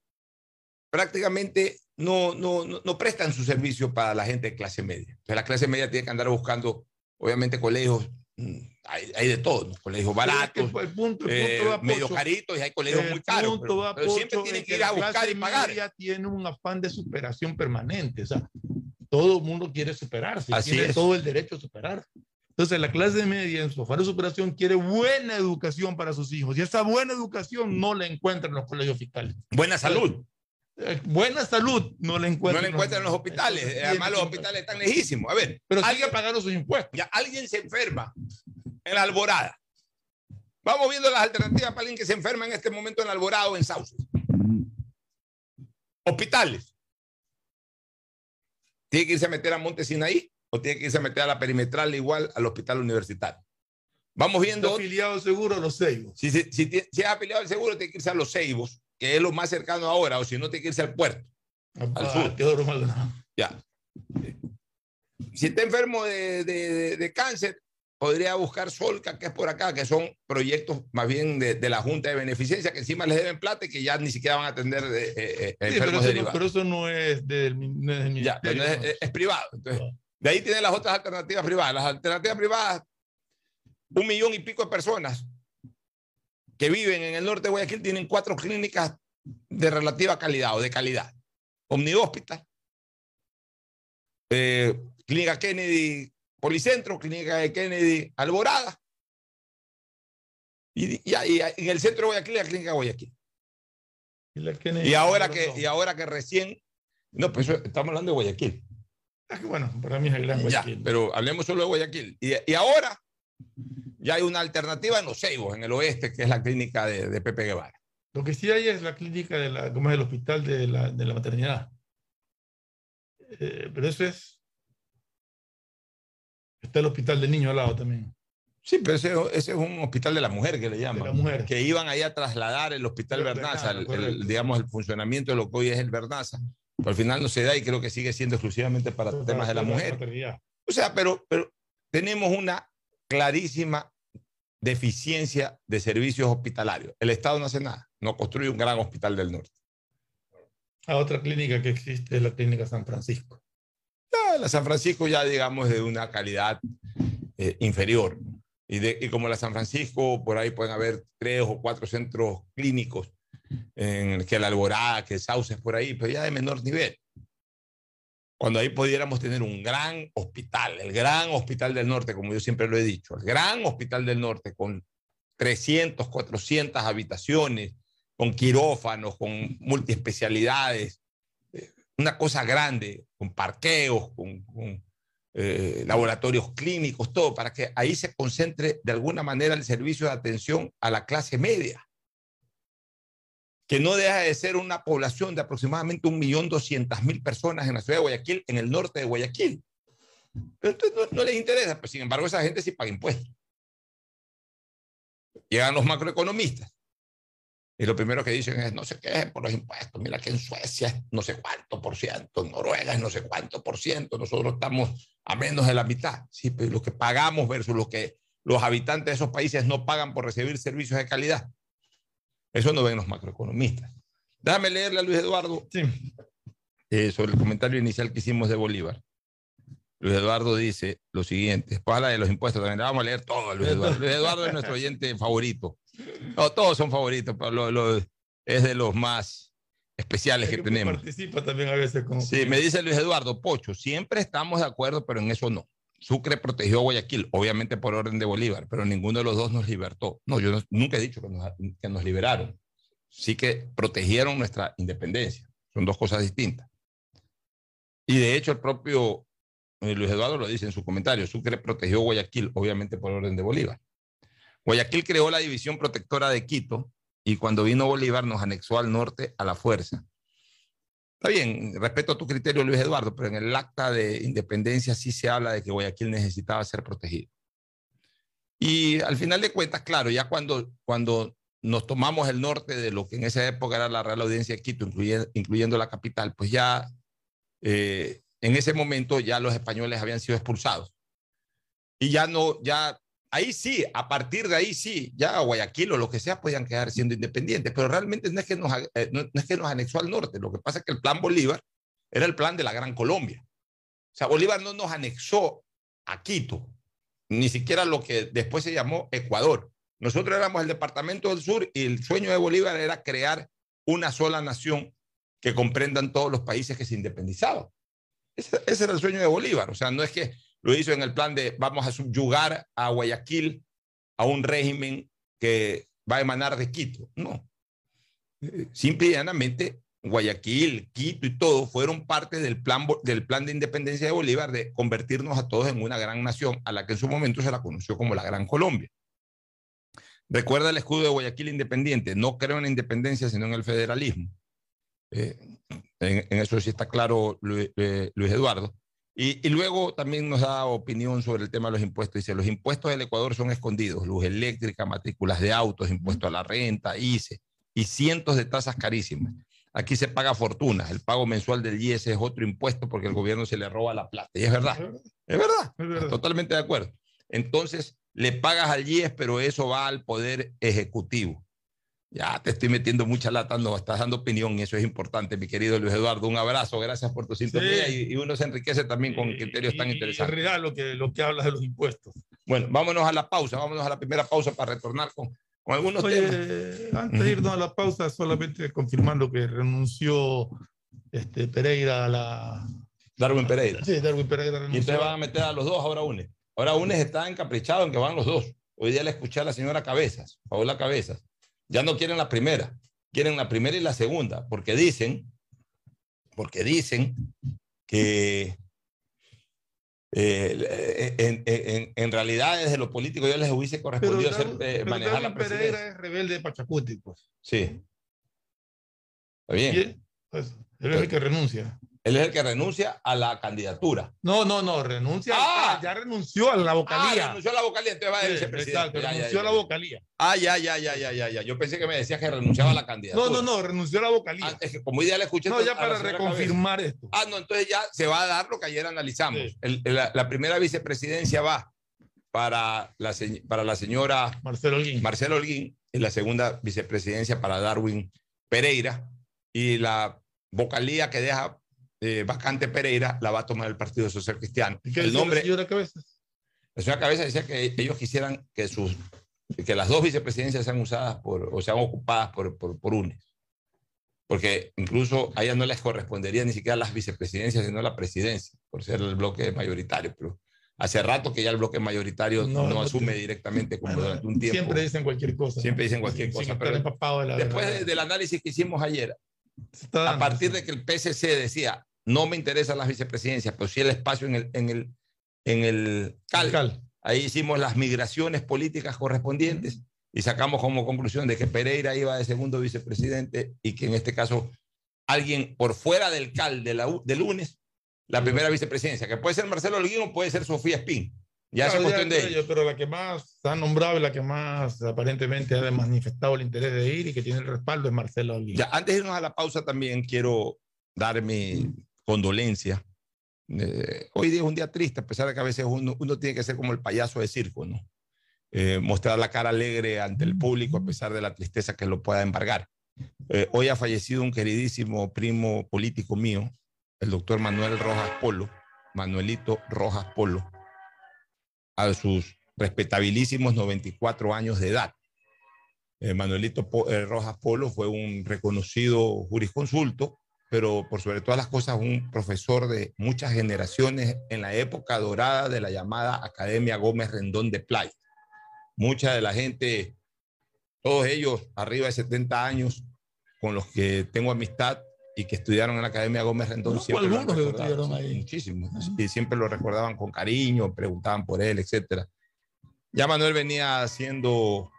prácticamente no, no, no, prestan su servicio para la gente de clase media. La clase media tiene que andar buscando, obviamente, colegios, mm, hay, de todo, colegios baratos, eh, medio caritos y hay colegios muy caros. Pero, siempre tienen que ir a buscar y pagar. Tiene un afán de superación permanente. O sea, todo el mundo quiere superarse, tiene todo el derecho a superarse. Entonces, la clase media en su afán de superación quiere buena educación para sus hijos y esa buena educación no la encuentra en los colegios fiscales. Buena salud. Eh, buena salud no la encuentra. No la encuentra en los hospitales. Además, los hospitales están lejísimos. A ver, pero alguien pagaron sus impuestos. Ya alguien se enferma en la alborada. Vamos viendo las alternativas para alguien que se enferma en este momento en la alborada o en Sauces. Hospitales. ¿Tiene que irse a meter a Monte Sinaí o tiene que irse a meter a la perimetral igual al hospital universitario? Vamos viendo. ¿Está afiliado seguro a los Ceibos? Si, si, si, si, es afiliado al seguro, tiene que irse a los Ceibos, que es lo más cercano ahora, o si no, tiene que irse al puerto. al sur. Ya. Si está enfermo de, de, de, cáncer, podría buscar Solca, que es por acá, que son proyectos más bien de, de, la Junta de Beneficencia, que encima les deben plata y que ya ni siquiera van a atender de, eh, eh, enfermos pero. No, eso no es del, no ya, es, es, privado. Entonces, De ahí tienen las otras alternativas privadas. Las alternativas privadas, un millón y pico de personas que viven en el norte de Guayaquil tienen cuatro clínicas de relativa calidad o de calidad. Omni Hospital, eh, Clínica Kennedy Policentro, Clínica de Kennedy Alborada. Y, y, y en el centro de Guayaquil, la Clínica de Guayaquil. Y, la Kennedy- Y ahora que, y ahora que recién, no, pues estamos hablando de Guayaquil. Ah, que bueno, para mí es el gran Ya, Guayaquil. pero hablemos solo de Guayaquil. Y, ahora ya hay una alternativa en los Ceibos, en el oeste, que es la clínica de, de Pepe Guevara. Lo que sí hay es la clínica de la, ¿cómo es el hospital de la, de la maternidad. Eh, pero eso es. Está el hospital del niño al lado también. Sí, pero ese, ese es un hospital de la mujer que le llaman. la mujer. Que iban ahí a trasladar el hospital El Bernaza, el- el- digamos, el funcionamiento de lo que hoy es el Bernaza. Pero al final no se da y creo que sigue siendo exclusivamente para temas de la mujer. maternidad. O sea, pero, pero tenemos una clarísima deficiencia de servicios hospitalarios. El Estado no hace nada, no construye un gran hospital del norte. Ah, otra clínica que existe es la clínica San Francisco. La San Francisco ya, digamos, de una calidad eh, inferior. Y, de, y como la San Francisco, por ahí pueden haber tres o cuatro centros clínicos, en que la Alborada, que Sauces por ahí, pero ya de menor nivel. Cuando ahí pudiéramos tener un gran hospital, el gran hospital del norte, como yo siempre lo he dicho, el gran hospital del norte con 300, 400 habitaciones, con quirófanos, con multiespecialidades, una cosa grande, con parqueos, con, eh, laboratorios clínicos, todo, para que ahí se concentre de alguna manera el servicio de atención a la clase media, que no deja de ser una población de aproximadamente 1.200.000 personas en la ciudad de Guayaquil, en el norte de Guayaquil. Pero entonces no, no les interesa, pues sin embargo esa gente sí paga impuestos. Llegan los macroeconomistas y lo primero que dicen es, no se quejen por los impuestos. Mira que en Suecia es no sé cuánto por ciento, en Noruega es no sé cuánto por ciento. Nosotros estamos a menos de la mitad. Sí, pero lo que pagamos versus lo que los habitantes de esos países no pagan por recibir servicios de calidad. Eso no ven los macroeconomistas. Déjame leerle a Luis Eduardo Sí. eh, sobre el comentario inicial que hicimos de Bolívar. Luis Eduardo dice lo siguiente, después habla de los impuestos también, vamos a leer todo Luis Eduardo. Luis Eduardo es nuestro oyente favorito. No, todos son favoritos, pero lo- es de los más especiales que que tenemos. Participa también a veces como. Sí, me dice Luis Eduardo, Pocho, siempre estamos de acuerdo, pero en eso no. Sucre protegió a Guayaquil, obviamente por orden de Bolívar, pero ninguno de los dos nos libertó. No, yo no- nunca he dicho que nos, que nos liberaron. Sí que protegieron nuestra independencia. Son dos cosas distintas. Y de hecho el propio eh, Luis Eduardo lo dice en su comentario, Sucre protegió Guayaquil, obviamente por orden de Bolívar. Guayaquil creó la división protectora de Quito y cuando vino Bolívar nos anexó al norte a la fuerza. Está bien, respeto tu criterio, Luis Eduardo, pero en el acta de independencia sí se habla de que Guayaquil necesitaba ser protegido. Y al final de cuentas, claro, ya cuando, cuando nos tomamos el norte de lo que en esa época era la Real Audiencia de Quito, incluyendo, incluyendo la capital, pues ya eh, en ese momento ya los españoles habían sido expulsados. Y ya no, ya ahí sí, a partir de ahí sí, ya Guayaquil o lo que sea podían quedar siendo independientes, pero realmente no es que nos, eh, no, es que nos anexó al norte, lo que pasa es que el plan Bolívar era el plan de la Gran Colombia. O sea, Bolívar no nos anexó a Quito, ni siquiera lo que después se llamó Ecuador. Nosotros éramos el departamento del sur y el sueño de Bolívar era crear una sola nación que comprendan todos los países que se independizaban. Ese era el sueño de Bolívar. O sea, no es que lo hizo en el plan de vamos a subyugar a Guayaquil a un régimen que va a emanar de Quito. No. Simple y llanamente, Guayaquil, Quito y todo fueron parte del plan, del plan de independencia de Bolívar de convertirnos a todos en una gran nación, a la que en su momento se la conoció como la Gran Colombia. Recuerda el escudo de Guayaquil independiente. No creo en la independencia, sino en el federalismo. Eh, en, eso sí está claro eh, Luis Eduardo. Y, y, luego también nos da opinión sobre el tema de los impuestos. Dice, los impuestos del Ecuador son escondidos, luz eléctrica, matrículas de autos, impuesto a la renta, ICE y cientos de tasas carísimas. Aquí se paga fortunas, el pago mensual del IES es otro impuesto porque el gobierno se le roba la plata. Y es verdad, es verdad, es verdad. totalmente de acuerdo. Entonces, le pagas al IES, pero eso va al Poder Ejecutivo. Ya te estoy metiendo mucha lata, no, estás dando opinión y eso es importante, mi querido Luis Eduardo. Un abrazo, gracias por tu sintonía sí. y, y, uno se enriquece también con criterios tan interesantes. En realidad lo que, lo que hablas de los impuestos. Bueno, vámonos a la pausa, vámonos a la primera pausa para retornar con con algunos Oye, temas. antes de irnos a la pausa, solamente confirmando que renunció este, Pereira a la. Darwin Pereira. Sí, Darwin Pereira Y renunció. ustedes van a meter a los dos ahora UNES. Ahora UNES está encaprichado en que van los dos. Hoy día le escuché a la señora Cabezas, Paola Cabezas. Ya no quieren la primera, quieren la primera y la segunda, porque dicen, porque dicen que eh, en, en- en realidad desde lo político yo les hubiese Pero, correspondido ser, Darwin- eh, pero manejar la Darwin Pereira presidencia. es rebelde de Pachacuti, pues. Sí. Está bien. Él, pues, él es el que renuncia. Él es el que renuncia a la candidatura. No, no, no, renuncia. Ah. ya renunció a la Ah, vocalía. renunció a la vocalía, entonces va a Sí, vicepresidente. exacto, Ya, renunció ya, a la vocalía. Ah, ya, ya, ya, ya, ya, ya. Yo pensé que me decías que renunciaba a la candidatura. No, no, no, renunció a la vocalía. Ah, es que como le escuché. no, ya para reconfirmar esto. Ah, no, entonces ya se va a dar lo que ayer analizamos. Sí. El- la, la primera vicepresidencia va para la, para la señora Marcelo Holguín. Marcelo Holguín y la segunda vicepresidencia para Darwin Pereira y la vocalía que deja eh, vacante Pereira la va a tomar el Partido Social Cristiano. ¿Y qué El nombre, la señora Cabezas? la señora Cabeza decía que ellos quisieran que, sus, que las dos vicepresidencias sean usadas por, o sean ocupadas por, por, por UNES. Porque incluso a ella no les correspondería ni siquiera las vicepresidencias, sino la presidencia, por ser el bloque mayoritario. Pero hace rato que ya el bloque mayoritario no, No, no asume te- directamente como Bueno, durante un tiempo. Siempre dicen cualquier cosa. Siempre dicen cualquier cosa, pero Después de- del análisis que hicimos ayer, a partir de que el PSC decía, no me interesan las vicepresidencias, pero sí el espacio en el, en el, en el CAL, Cal. Ahí hicimos las migraciones políticas correspondientes y sacamos como conclusión de que Pereira iba de segundo vicepresidente y que en este caso alguien por fuera del CAL de la, del lunes, la primera vicepresidencia, que puede ser Marcelo Holguín o puede ser Sofía Espín. Ya Claro, es cuestión ya, de ellos. Pero la que más ha nombrado y la que más aparentemente ha manifestado el interés de ir y que tiene el respaldo es Marcelo Holguín. Ya, antes de irnos a la pausa también quiero dar mi condolencia. Eh, hoy día es un día triste, a pesar de que a veces uno, uno tiene que ser como el payaso de circo, ¿no? Eh, mostrar la cara alegre ante el público a pesar de la tristeza que lo pueda embargar. Eh, hoy ha fallecido un queridísimo primo político mío, el doctor Manuel Rojas Polo, Manuelito Rojas Polo, a sus respetabilísimos 94 años de edad. Eh, Manuelito eh, Rojas Polo fue un reconocido jurisconsulto, pero por sobre todas las cosas un profesor de muchas generaciones en la época dorada de la llamada Academia Gómez Rendón de Playa. Mucha de la gente, todos ellos arriba de 70 años, con los que tengo amistad y que estudiaron en la Academia Gómez Rendón, han algunos que estudiaron ahí. muchísimos, y siempre lo recordaban con cariño, preguntaban por él, etcétera. Ya Manuel venía haciendo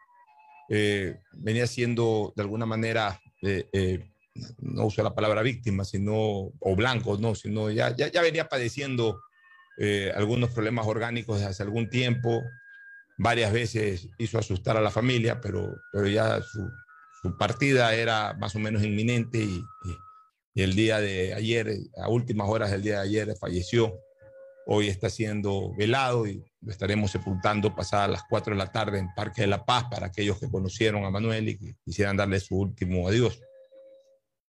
eh, venía siendo de alguna manera, eh, eh, no uso la palabra víctima, sino, o blanco, no, sino ya, ya, ya venía padeciendo eh, algunos problemas orgánicos desde hace algún tiempo. Varias veces hizo asustar a la familia, pero, pero ya su, su partida era más o menos inminente y, y- y el día de ayer, a últimas horas del día de ayer, falleció. Hoy está siendo velado y lo estaremos sepultando pasadas las 4 de la tarde en Parque de la Paz para aquellos que conocieron a Manuel y quisieran darle su último adiós.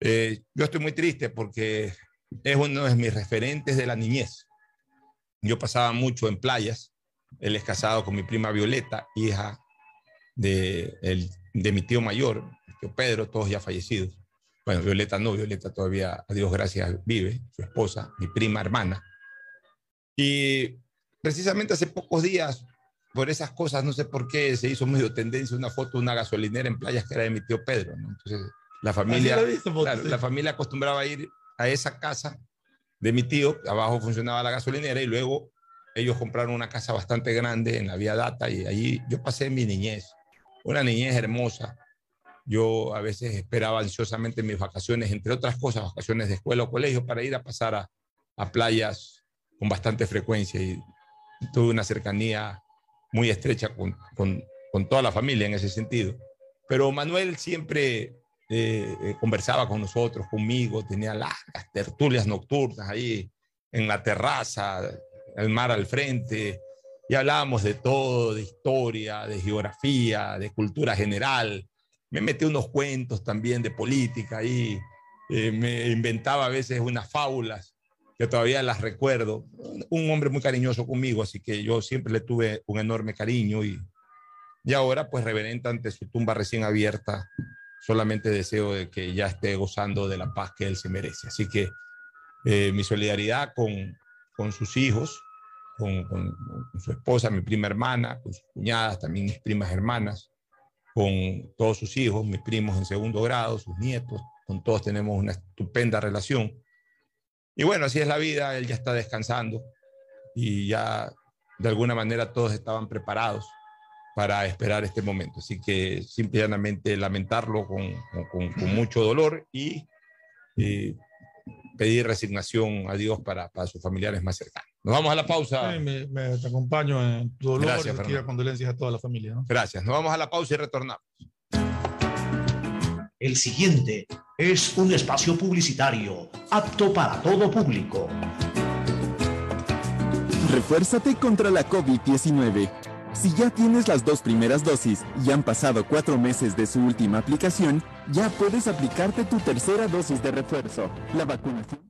Eh, yo estoy muy triste porque es uno de mis referentes de la niñez. Yo pasaba mucho en playas. Él es casado con mi prima Violeta, hija de, mi tío mayor, tío Pedro, todos ya fallecidos. Bueno, Violeta no, Violeta todavía, a Dios gracias, vive, su esposa, mi prima hermana. Y precisamente hace pocos días, por esas cosas, no sé por qué, se hizo medio tendencia una foto de una gasolinera en playas que era de mi tío Pedro. ¿no? Entonces, la familia, la familia acostumbraba a ir a esa casa de mi tío, abajo funcionaba la gasolinera y luego ellos compraron una casa bastante grande en la vía Data y allí yo pasé mi niñez, una niñez hermosa. Yo a veces esperaba ansiosamente mis vacaciones, entre otras cosas, vacaciones de escuela o colegio, para ir a pasar a, a playas con bastante frecuencia y tuve una cercanía muy estrecha con, con, con toda la familia en ese sentido. Pero Manuel siempre eh, eh, conversaba con nosotros, conmigo, tenía largas tertulias nocturnas ahí en la terraza, el mar al frente, y hablábamos de todo, de historia, de geografía, de cultura general. Me metí unos cuentos también de política ahí, eh, me inventaba a veces unas fábulas que todavía las recuerdo. Un hombre muy cariñoso conmigo, así que yo siempre le tuve un enorme cariño y, y ahora pues reverenta ante su tumba recién abierta, solamente deseo de que ya esté gozando de la paz que él se merece. Así que eh, mi solidaridad con, con sus hijos, con, con, con, su esposa, mi prima hermana, con sus cuñadas, también mis primas hermanas, con todos sus hijos, mis primos en segundo grado, sus nietos, con todos tenemos una estupenda relación. Y bueno, así es la vida, él ya está descansando y ya de alguna manera todos estaban preparados para esperar este momento. Así que simplemente lamentarlo con, con, con mucho dolor y pedir resignación a Dios para, para, sus familiares más cercanos. Nos vamos a la pausa. Sí, me, me, te acompaño en tu dolor Gracias, y quiero condolencias a toda la familia. ¿no? Gracias. Nos vamos a la pausa y retornamos. El siguiente es un espacio publicitario apto para todo público. Refuérzate contra la COVID-19. Si ya tienes las dos primeras dosis y han pasado cuatro meses de su última aplicación, ya puedes aplicarte tu tercera dosis de refuerzo. La vacunación.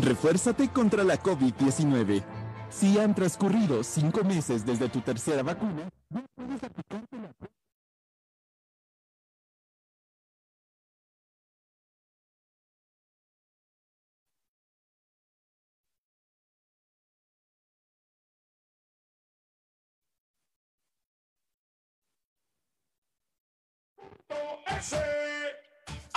Refuérzate contra la COVID-19. Si han transcurrido cinco meses desde tu tercera vacuna, no puedes aplicarte la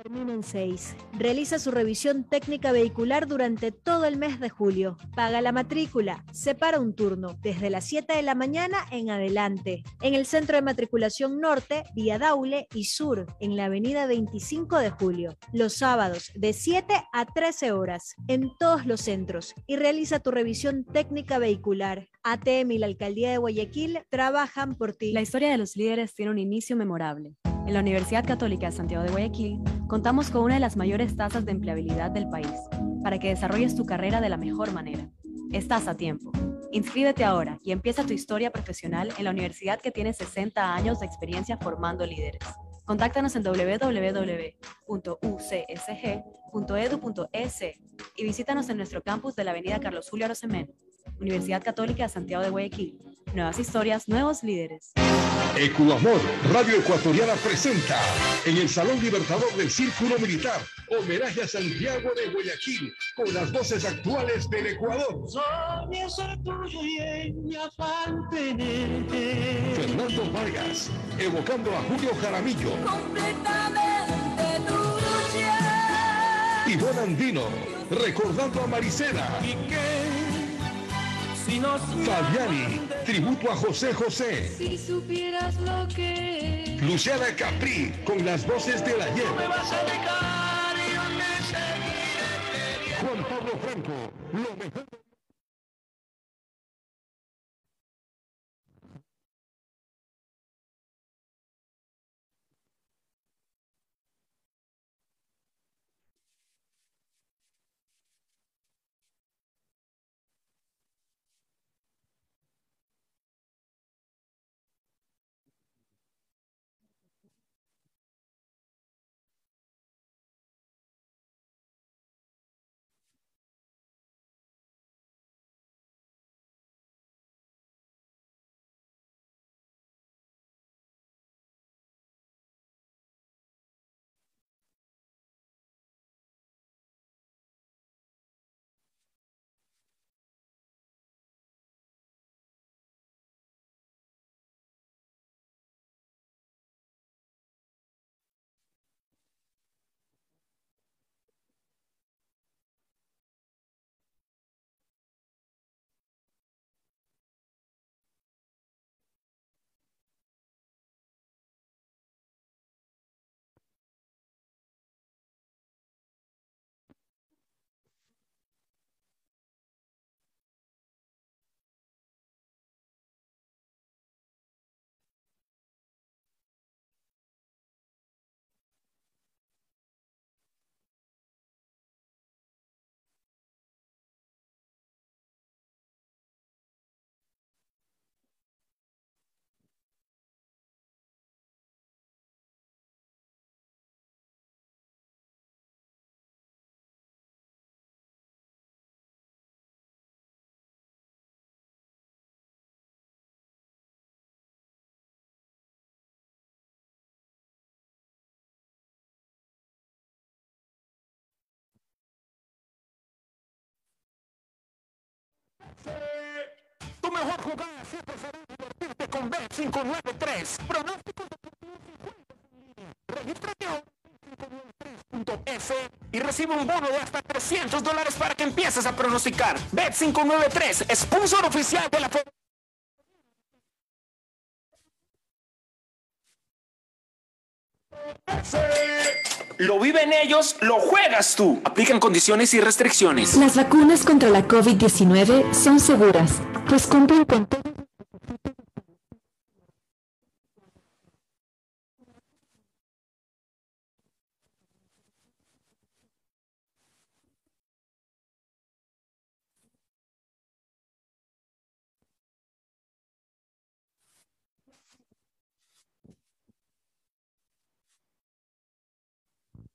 Termina en 6. Realiza su revisión técnica vehicular durante todo el mes de julio. Paga la matrícula. Separa un turno desde las 7 de la mañana en adelante. En el centro de matriculación norte, vía Daule y sur, en la avenida 25 de julio. Los sábados de 7 a 13 horas en todos los centros. Y realiza tu revisión técnica vehicular. ATM y la Alcaldía de Guayaquil trabajan por ti. La historia de los líderes tiene un inicio memorable. En la Universidad Católica de Santiago de Guayaquil contamos con una de las mayores tasas de empleabilidad del país para que desarrolles tu carrera de la mejor manera. Estás a tiempo. Inscríbete ahora y empieza tu historia profesional en la universidad que tiene 60 años de experiencia formando líderes. Contáctanos en www.ucsg.edu.es y visítanos en nuestro campus de la Avenida Carlos Julio Arosemena, Universidad Católica de Santiago de Guayaquil. Nuevas historias, nuevos líderes. Ecuamor, Radio Ecuatoriana presenta en el Salón Libertador del Círculo Militar homenaje a Santiago de Guayaquil con las voces actuales del Ecuador. Soñé ser tuyo y en mi afán tenerte. Fernando Vargas, evocando a Julio Jaramillo. Completamente tuya. Ivonne Andino, recordando a Marisela. Y que si nos Fabiani, tributo a José José. Si supieras lo que Luciana Capri, con las voces del ayer. me vas a dejar y yo me seguiré Juan Pablo Franco, lo mejor. Mejor jugada siempre será divertirte con Bet593. Pronósticos deportivos y en. Regístrate ahora en 593.es y recibe un bono de hasta 300 dólares para que empieces a pronosticar. Bet593, sponsor oficial de la Federación. Lo viven ellos, lo juegas tú. Aplican condiciones y restricciones. Las vacunas contra la COVID-19 son seguras, pues cumplen con todos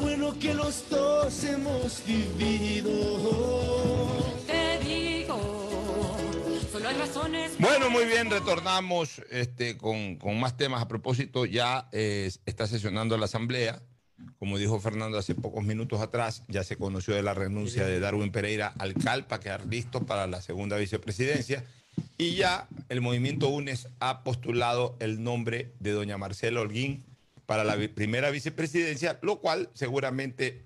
bueno que los dos hemos vivido. Te digo, solo hay razones. Bueno, muy bien, retornamos este, con, con más temas. A propósito, ya eh, está sesionando la Asamblea. Como dijo Fernando hace pocos minutos atrás, ya se conoció de la renuncia de Darwin Pereira al CAL para quedar listo para la segunda vicepresidencia. Y ya el movimiento UNES ha postulado el nombre de doña Marcela Holguín para la primera vicepresidencia, lo cual seguramente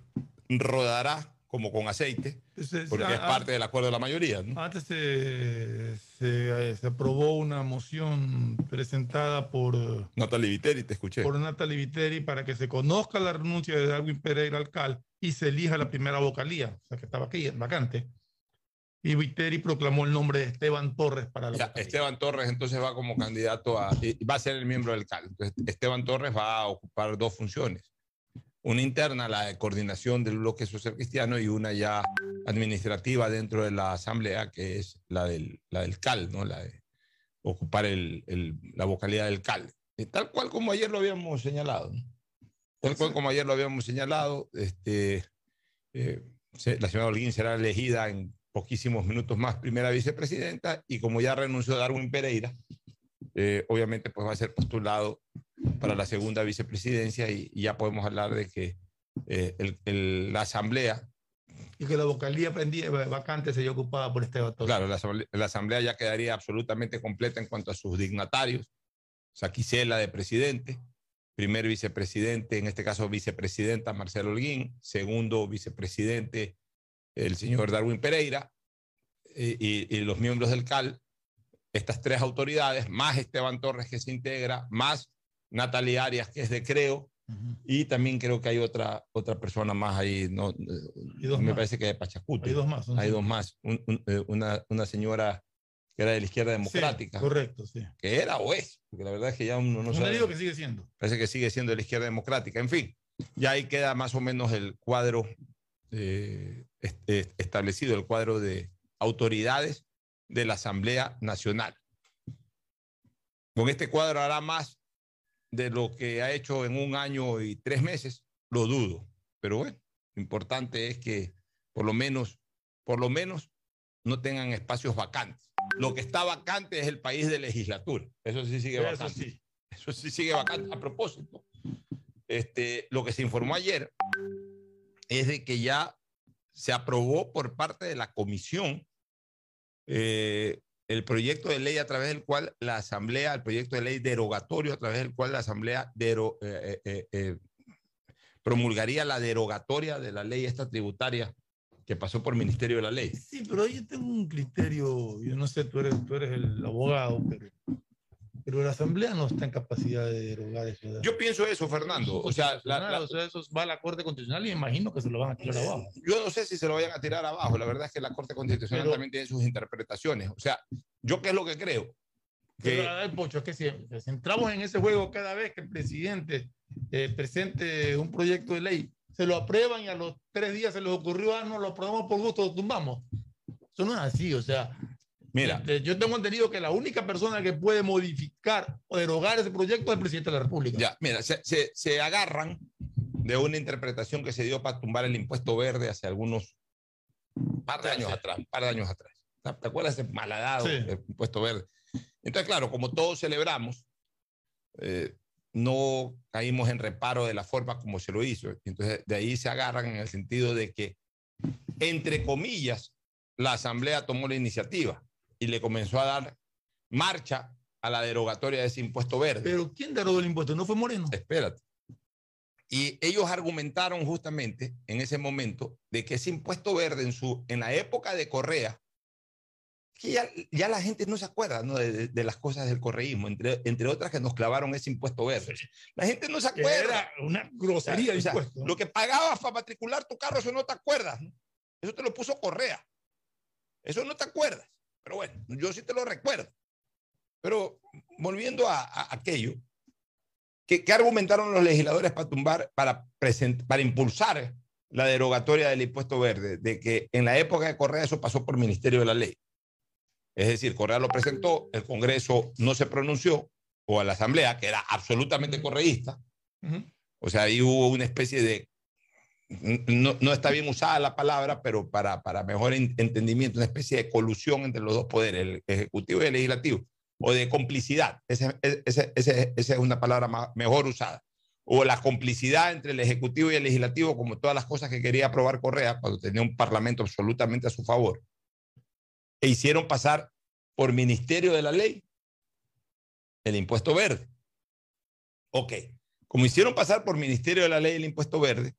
rodará como con aceite, Ese- porque es parte del acuerdo de la mayoría. ¿no? Antes se, se, se aprobó una moción presentada por, Natalie Viteri, te escuché. por Natalie Viteri para que se conozca la renuncia de Darwin Pereira al CAL y se elija la primera vocalía, o sea que estaba aquí, vacante. Y Viteri proclamó el nombre de Esteban Torres para la Ya. Esteban Torres entonces va como candidato a, va a ser el miembro del CAL. Entonces, Esteban Torres va a ocupar dos funciones. Una interna, la de coordinación del bloque social cristiano, y una ya administrativa dentro de la asamblea, que es la del, la del CAL, ¿no? La de ocupar el, el- la vocalidad del CAL. Y tal cual como ayer lo habíamos señalado. ¿no? Tal cual como ayer lo habíamos señalado, este, eh, la señora Holguín será elegida en poquísimos minutos más primera vicepresidenta y como ya renunció Darwin Pereira, eh, obviamente pues va a ser postulado para la segunda vicepresidencia y, y ya podemos hablar de que eh, el- el- la asamblea, Y que la vocalía pendía- vacante sería ocupada por Esteban Torres. claro, la asamblea, la asamblea ya quedaría absolutamente completa en cuanto a sus dignatarios, Saquicela de presidente, primer vicepresidente, en este caso vicepresidenta Marcelo Holguín, segundo vicepresidente el señor Darwin Pereira y, y los miembros del CAL, estas tres autoridades, más Esteban Torres que se integra, más Natalia Arias que es de Creo, y también creo que hay otra, otra persona más ahí, no, me más. parece que de Pachacuti. Hay dos más, Hay cinco. dos más. Un- un- eh, una, una señora que era de la izquierda democrática. correcto, sí. Que era o es, porque la verdad es que ya uno no No sabe. le digo que sigue siendo. Parece que sigue siendo de la izquierda democrática. En fin, ya ahí queda más o menos el cuadro eh, est- est- establecido, el cuadro de autoridades de la Asamblea Nacional. Con este cuadro hará más de lo que ha hecho en un año y tres meses, lo dudo. Pero bueno, lo importante es que por lo menos, por lo menos, no tengan espacios vacantes. Lo que está vacante es el país de legislatura. Eso sí sigue Eso vacante. sí. Eso sí sigue vacante. A propósito, este, lo que se informó ayer es de que ya se aprobó por parte de la comisión eh, el proyecto de ley a través del cual la Asamblea, el proyecto de ley derogatorio a través del cual la Asamblea dero- eh, eh, eh, eh, promulgaría la derogatoria de la ley esta tributaria que pasó por Ministerio de la Ley. Sí, pero yo tengo un criterio, yo no sé, tú eres, tú eres el abogado, pero, pero la Asamblea no está en capacidad de derogar eso. Yo pienso eso, Fernando. O sea, la- la- o sea, eso va a la Corte Constitucional y me imagino que se lo van a tirar abajo. Yo no sé si se lo vayan a tirar abajo. La verdad es que la Corte Constitucional Pero- también tiene sus interpretaciones. O sea, yo qué es lo que creo. Que, Pero, a ver, Pocho, es que si, si entramos en ese juego cada vez que el presidente eh, presente un proyecto de ley, se lo aprueban y a los tres días se les ocurrió, ah, no, lo aprobamos por gusto, lo tumbamos. Eso no es así, o sea, Mira. Este, yo tengo entendido que la única persona que puede modificar o derogar ese proyecto es el presidente de la República. Ya, mira, se, se- se agarran de una interpretación que se dio para tumbar el impuesto verde hace algunos par de años atrás, par de años atrás. ¿Te acuerdas ese malhadado Sí. del impuesto verde? Entonces, claro, como todos celebramos, eh, no caímos en reparo de la forma como se lo hizo. Entonces, de ahí se agarran en el sentido de que, entre comillas, la Asamblea tomó la iniciativa y le comenzó a dar marcha a la derogatoria de ese impuesto verde. Pero ¿quién derogó el impuesto? ¿No fue Moreno? Espérate. Y ellos argumentaron justamente en ese momento de que ese impuesto verde en, su, en la época de Correa, que ya, ya la gente no se acuerda ¿no? De, de- de las cosas del correísmo, entre, entre otras que nos clavaron ese impuesto verde. La gente no se acuerda. era una grosería O sea, impuesto. Lo que pagabas para matricular tu carro, eso no te acuerdas. ¿no? Eso te lo puso Correa. Eso no te acuerdas. Pero bueno, yo sí te lo recuerdo. Pero volviendo a, a aquello, ¿qué, qué argumentaron los legisladores para tumbar, para, present- para impulsar la derogatoria del impuesto verde? De que en la época de Correa eso pasó por Ministerio de la Ley. Es decir, Correa lo presentó, el Congreso no se pronunció, o a la Asamblea, que era absolutamente correísta, o sea, ahí hubo una especie de, no, no está bien usada la palabra, pero para, para mejor en- entendimiento, una especie de colusión entre los dos poderes, el ejecutivo y el legislativo, o de complicidad. Esa, esa- esa es una palabra más- mejor usada. O la complicidad entre el ejecutivo y el legislativo, como todas las cosas que quería aprobar Correa cuando tenía un parlamento absolutamente a su favor, e hicieron pasar por Ministerio de la Ley el impuesto verde. Ok, como hicieron pasar por Ministerio de la Ley el impuesto verde,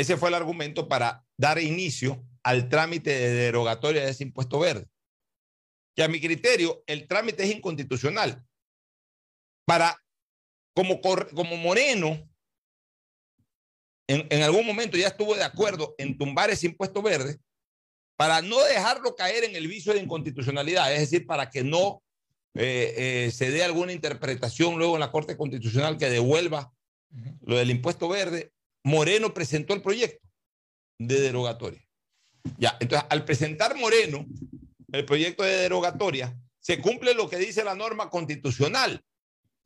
ese fue el argumento para dar inicio al trámite de derogatoria de ese impuesto verde. Que a mi criterio, el trámite es inconstitucional. Para, como, como Moreno, en, en algún momento ya estuvo de acuerdo en tumbar ese impuesto verde, para no dejarlo caer en el vicio de inconstitucionalidad, es decir, para que no eh, eh, se dé alguna interpretación luego en la Corte Constitucional que devuelva lo del impuesto verde, Moreno presentó el proyecto de derogatoria. Ya, entonces, al presentar Moreno el proyecto de derogatoria, se cumple lo que dice la norma constitucional,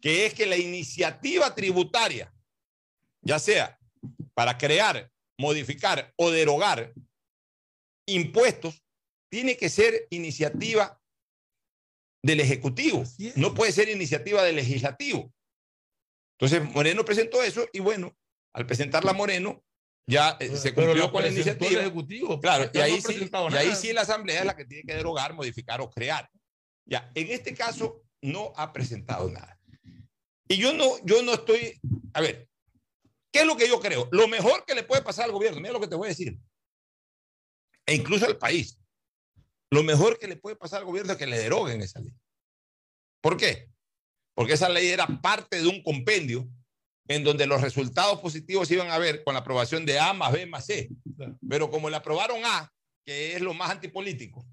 que es que la iniciativa tributaria, ya sea para crear, modificar o derogar impuestos, tiene que ser iniciativa del Ejecutivo, no puede ser iniciativa del Legislativo. Entonces, Moreno presentó eso y bueno, al presentarla Moreno, ya eh, se cumplió con la presentó el iniciativa. Ejecutivo, Claro, y ahí, no sí, y ahí sí la Asamblea es la que tiene que derogar, modificar o crear. Ya, en este caso no ha presentado nada. Y yo no, yo no estoy, a ver, ¿qué es lo que yo creo? Lo mejor que le puede pasar al gobierno, mira lo que te voy a decir, e incluso al país, lo mejor que le puede pasar al gobierno es que le deroguen esa ley. ¿Por qué? Porque esa ley era parte de un compendio en donde los resultados positivos iban a ver con la aprobación de A más B más C. Pero como le aprobaron A, que es lo más antipolítico,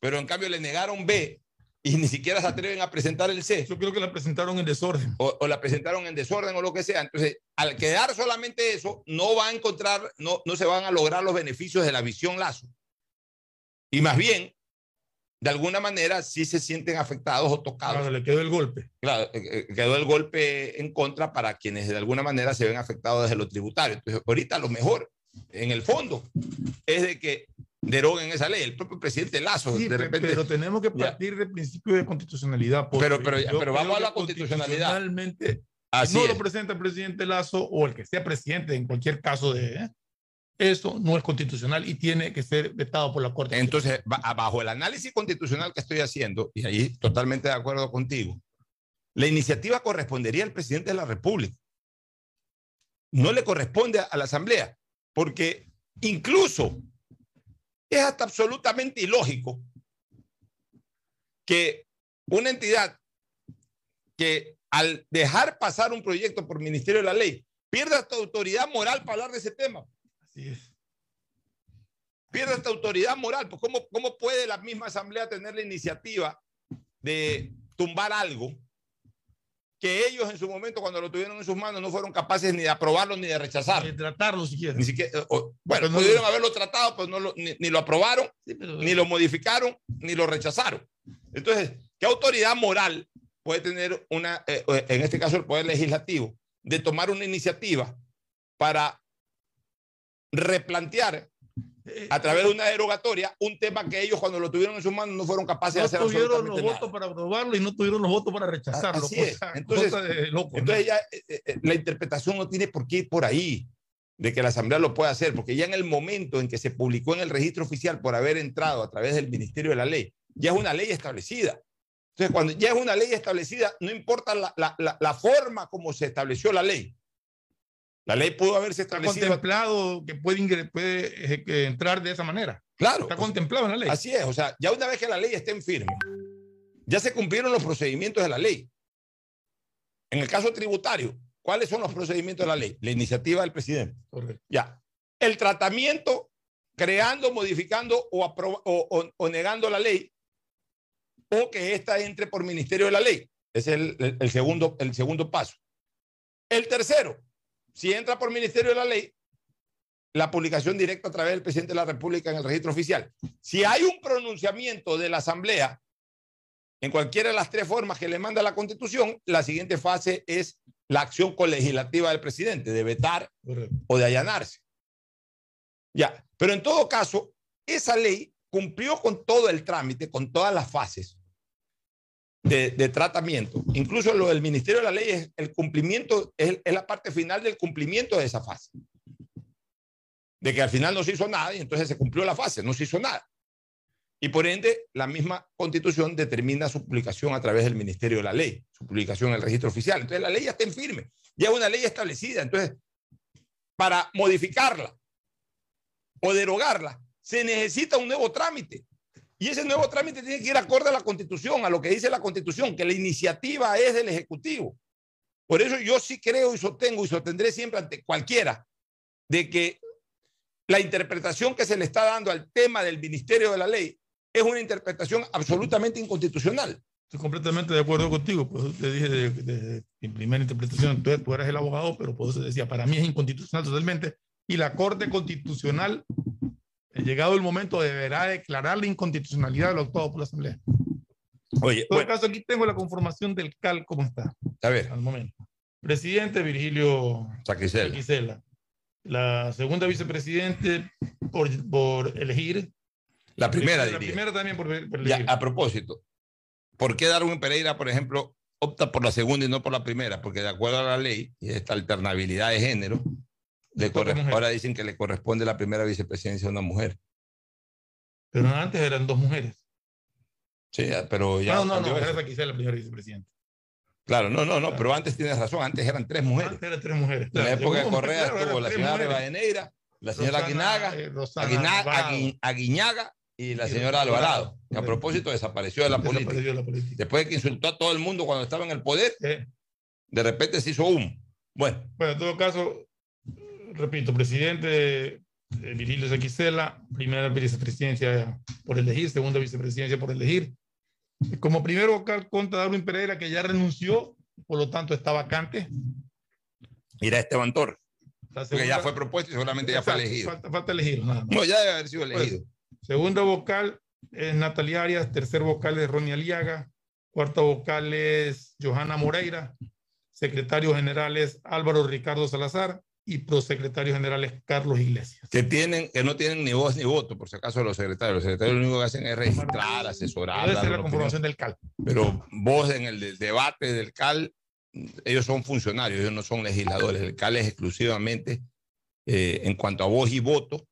pero en cambio le negaron B y ni siquiera se atreven a presentar el C. Yo creo que la presentaron en desorden. O, o la presentaron en desorden o lo que sea. Entonces, al quedar solamente eso, no va a encontrar, no, no se van a lograr los beneficios de la visión Lazo. Y más bien, de alguna manera, sí se sienten afectados o tocados. Claro, le quedó el golpe. Claro, eh, eh, quedó el golpe en contra para quienes de alguna manera se ven afectados desde lo tributario. Entonces, ahorita lo mejor, en el fondo, es de que deroguen esa ley. El propio presidente Lazo, Sí, de pe- repente. pero tenemos que Ya. partir del principio de constitucionalidad. porque Pero- pero- pero vamos a la constitucionalidad. constitucionalmente, Así no es. lo presenta el presidente Lazo o el que sea presidente en cualquier caso de ¿eh? Eso no es constitucional y tiene que ser vetado por la Corte. Entonces, ba- bajo el análisis constitucional que estoy haciendo, y ahí totalmente de acuerdo contigo, la iniciativa correspondería al presidente de la República. No le corresponde a la Asamblea, porque incluso es hasta absolutamente ilógico que una entidad que al dejar pasar un proyecto por Ministerio de la Ley pierda esta autoridad moral para hablar de ese tema. Así es. Pierde esta autoridad moral. Pues ¿cómo, ¿Cómo puede la misma Asamblea tener la iniciativa de tumbar algo que ellos en su momento, cuando lo tuvieron en sus manos, no fueron capaces ni de aprobarlo ni de rechazar? De tratarlo siquiera. Ni siquiera, o- bueno, Pero no pudieron lo- haberlo tratado, pues no lo- ni, ni lo aprobaron, pero- ni lo modificaron, ni lo rechazaron. Entonces, ¿qué autoridad moral puede tener una, eh, en este caso el Poder Legislativo, de tomar una iniciativa para replantear a través de una derogatoria un tema que ellos cuando lo tuvieron en sus manos no fueron capaces de No hacer tuvieron los absolutamente votos nada. para aprobarlo y no tuvieron los votos para rechazarlo. Así es. cosa- (laughs) Entonces, cosa de loco, ¿no? entonces ya eh, eh, la interpretación no tiene por qué ir por ahí de que la Asamblea lo pueda hacer, porque ya en el momento en que se publicó en el registro oficial por haber entrado a través del Ministerio de la Ley, ya es una ley establecida. Entonces, cuando ya es una ley establecida, no importa la, la- la- la forma como se estableció la ley. La ley pudo haberse Está establecido. contemplado que puede, puede eh, entrar de esa manera. Claro. Está contemplado en la ley. Así es, o sea, ya una vez que la ley esté en firme, ya se cumplieron los procedimientos de la ley. En el caso tributario, ¿cuáles son los procedimientos de la ley? La iniciativa del presidente. Correcto. Ya. El tratamiento, creando, modificando o- o- o negando la ley, o que ésta entre por ministerio de la ley. Ese es el, el- el segundo, el segundo paso. El tercero, si entra por ministerio de la ley, la publicación directa a través del presidente de la República en el registro oficial. Si hay un pronunciamiento de la Asamblea, en cualquiera de las tres formas que le manda la Constitución, la siguiente fase es la acción colegislativa del presidente, de vetar Correcto. o de allanarse. Ya, pero en todo caso, esa ley cumplió con todo el trámite, con todas las fases de, tratamiento. Incluso lo del Ministerio de la Ley es el cumplimiento, es, es la parte final del cumplimiento de esa fase. De que al final no se hizo nada y entonces se cumplió la fase, no se hizo nada. Y por ende, la misma constitución determina su publicación a través del Ministerio de la Ley, su publicación en el registro oficial. Entonces, la ley ya está en firme, ya es una ley establecida. Entonces, para modificarla o derogarla, se necesita un nuevo trámite. Y ese nuevo trámite tiene que ir acorde a la constitución, a lo que dice la constitución, que la iniciativa es del Ejecutivo. Por eso yo sí creo y sostengo y sostendré siempre ante cualquiera de que la interpretación que se le está dando al tema del Ministerio de la Ley es una interpretación absolutamente inconstitucional. Estoy completamente de acuerdo contigo. Pues te dije de, de- de- primera interpretación, tú, tú eres el abogado, pero por eso decía, para mí es inconstitucional totalmente. Y la Corte Constitucional, llegado el momento, deberá declarar la inconstitucionalidad de lo actuado por la Asamblea. Oye, En todo bueno, caso, aquí tengo la conformación del CAL, ¿cómo está? a ver, Al momento. Presidente Virgilio Saquicela. Saquicela. La segunda vicepresidente por, por elegir. La primera, La diría. primera también por, por Ya, elegir. a propósito, ¿por qué Darwin Pereira, por ejemplo, opta por la segunda y no por la primera? Porque de acuerdo a la ley y esta alternabilidad de género, le ahora dicen que le corresponde la primera vicepresidencia a una mujer. Pero antes eran dos mujeres. Sí, ya, pero ya no, no, no, era Saquicela la primera vicepresidenta. Claro, no, no, no, pero antes tienes razón, antes eran tres mujeres. Antes eran tres mujeres. En la claro. época de Correa claro, estuvo la señora. Rivadeneira, la señora Rosana, Aguinaga, eh, Rosana Aguina- Alvarado. Agui- Aguiñaga y la señora Alvarado. Que a propósito desapareció de la política. Desapareció de la política. Después de que insultó a todo el mundo cuando estaba en el poder, Eh, de repente se hizo humo. Bueno, Bueno, en todo caso, repito, presidente Virgilio Saquicela, primera vicepresidencia por elegir, segunda vicepresidencia por elegir. Como primer vocal contra Darwin Pereira, que ya renunció, por lo tanto está vacante. irá Esteban Torres, porque ya fue propuesto y seguramente ya fue elegido. Falta, falta nada más. No, ya debe haber sido Pues, elegido. Segunda vocal es Natalia Arias, tercer vocal es Ronnie Aliaga, cuarta vocal es Johanna Moreira, secretario general es Álvaro Ricardo Salazar y prosecretario general es Carlos Iglesias. que tienen, que no tienen ni voz ni voto, por si acaso los secretarios. Los secretarios lo único que hacen es registrar, asesorar. Debe ser la conformación del CAL. Pero vos en el de- debate del CAL, ellos son funcionarios, ellos no son legisladores. El CAL es exclusivamente eh, en cuanto a voz y voto,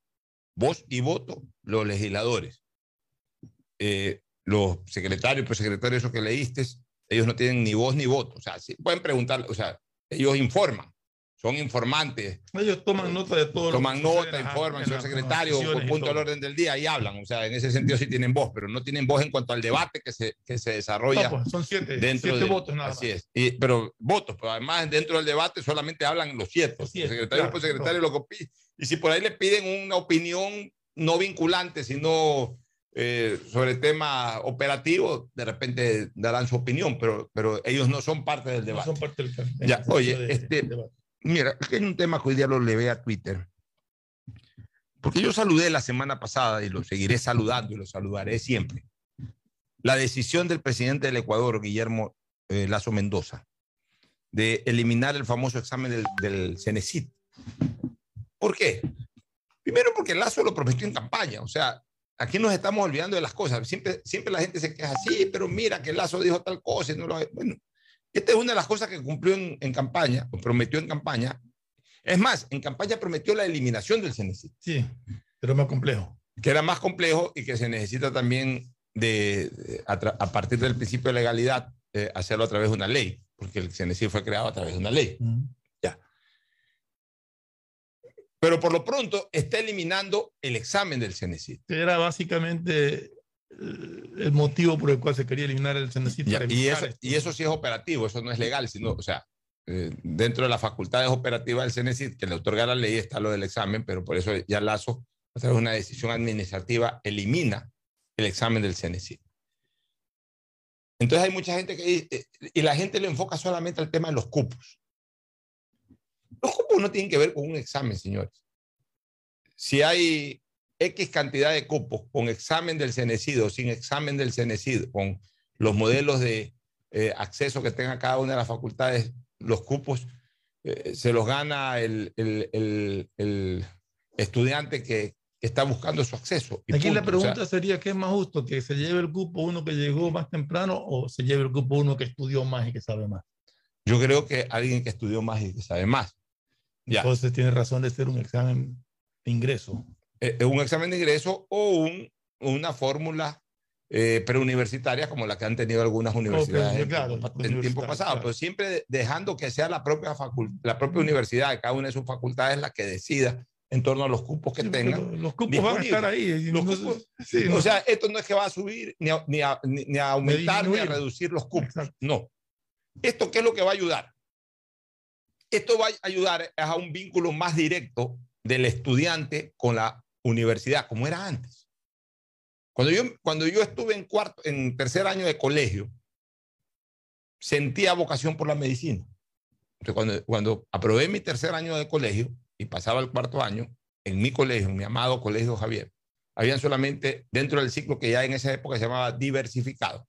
voz y voto, los legisladores. Eh, los secretarios, pues secretarios, esos que leíste, ellos no tienen ni voz ni voto. O sea, sí, pueden preguntar, o sea, ellos informan, son informantes, Ellos toman nota de todo. lo toman que sucede nota, informan, señor secretario, por punto del orden del día y hablan. O sea, en ese sentido sí tienen voz, pero no tienen voz en cuanto al debate que se, que se desarrolla. No, pues, son siete, dentro siete de- votos nada Así más. es. Y- pero votos, pero además dentro del debate solamente hablan los siete. Los siete, secretario claro, por secretario lo que Y si por ahí le piden una opinión no vinculante, sino eh, sobre tema operativo, de repente darán su opinión, pero, pero ellos no son parte del No debate. son parte del Ya, el oye, de- este- debate. Mira, hay un tema que hoy día lo levé a Twitter. Porque yo saludé la semana pasada y lo seguiré saludando y lo saludaré siempre la decisión del presidente del Ecuador, Guillermo eh, Lazo Mendoza, de eliminar el famoso examen del, del Cenecit. ¿Por qué? Primero porque Lazo lo prometió en campaña, o sea, aquí nos estamos olvidando de las cosas. Siempre, siempre la gente se queja así, pero mira que Lazo dijo tal cosa y no lo... Bueno, esta es una de las cosas que cumplió en, en campaña, o prometió en campaña. Es más, en campaña prometió la eliminación del CNC. Sí, pero más complejo. Que era más complejo y que se necesita también de, de a, a, partir del principio de legalidad eh, hacerlo a través de una ley, porque el CNC fue creado a través de una ley. Ya. Pero por lo pronto está eliminando el examen del CNC. Era básicamente el motivo por el cual se quería eliminar el CNC. Ya, y, eso, y eso sí es operativo, eso no es legal, sino, o sea, eh, dentro de las facultades operativas del CNC que le otorga la ley está lo del examen, pero por eso ya Lazo, a través de una decisión administrativa, elimina el examen del CNC. Entonces hay mucha gente que eh, y la gente le enfoca solamente al tema de los cupos. Los cupos no tienen que ver con un examen, señores. Si hay X cantidad de cupos con examen del CENESID o sin examen del CENESID, con los modelos de eh, acceso que tenga cada una de las facultades, los cupos, eh, se los gana el, el, el, el estudiante que, que, está buscando su acceso. Aquí punto. la pregunta o sea, sería, ¿qué es más justo? ¿Que se lleve el cupo uno que llegó más temprano o se lleve el cupo uno que estudió más y que sabe más? Yo creo que alguien que estudió más y que sabe más. Ya. Entonces tiene razón de ser un examen de ingreso eh, un examen de ingreso o un, una fórmula eh, preuniversitaria como la que han tenido algunas universidades claro, en, en tiempo pasado, claro. pero siempre dejando que sea la propia, la propia universidad, cada una de sus facultades la que decida en torno a los cupos que sí, tengan. Los cupos van a estar ahí. Los cupos, sí, o sea, esto no es que va a subir ni a, ni a, ni a aumentar ni a reducir los cupos. Exacto. No. ¿Esto qué es lo que va a ayudar? Esto va a ayudar a un vínculo más directo del estudiante con la universidad, como era antes. Cuando yo, cuando yo estuve en, cuarto, en tercer año de colegio, sentía vocación por la medicina. Entonces, cuando, cuando aprobé mi tercer año de colegio y pasaba el cuarto año, en mi colegio, en mi amado colegio Javier, habían solamente dentro del ciclo que ya en esa época se llamaba diversificado.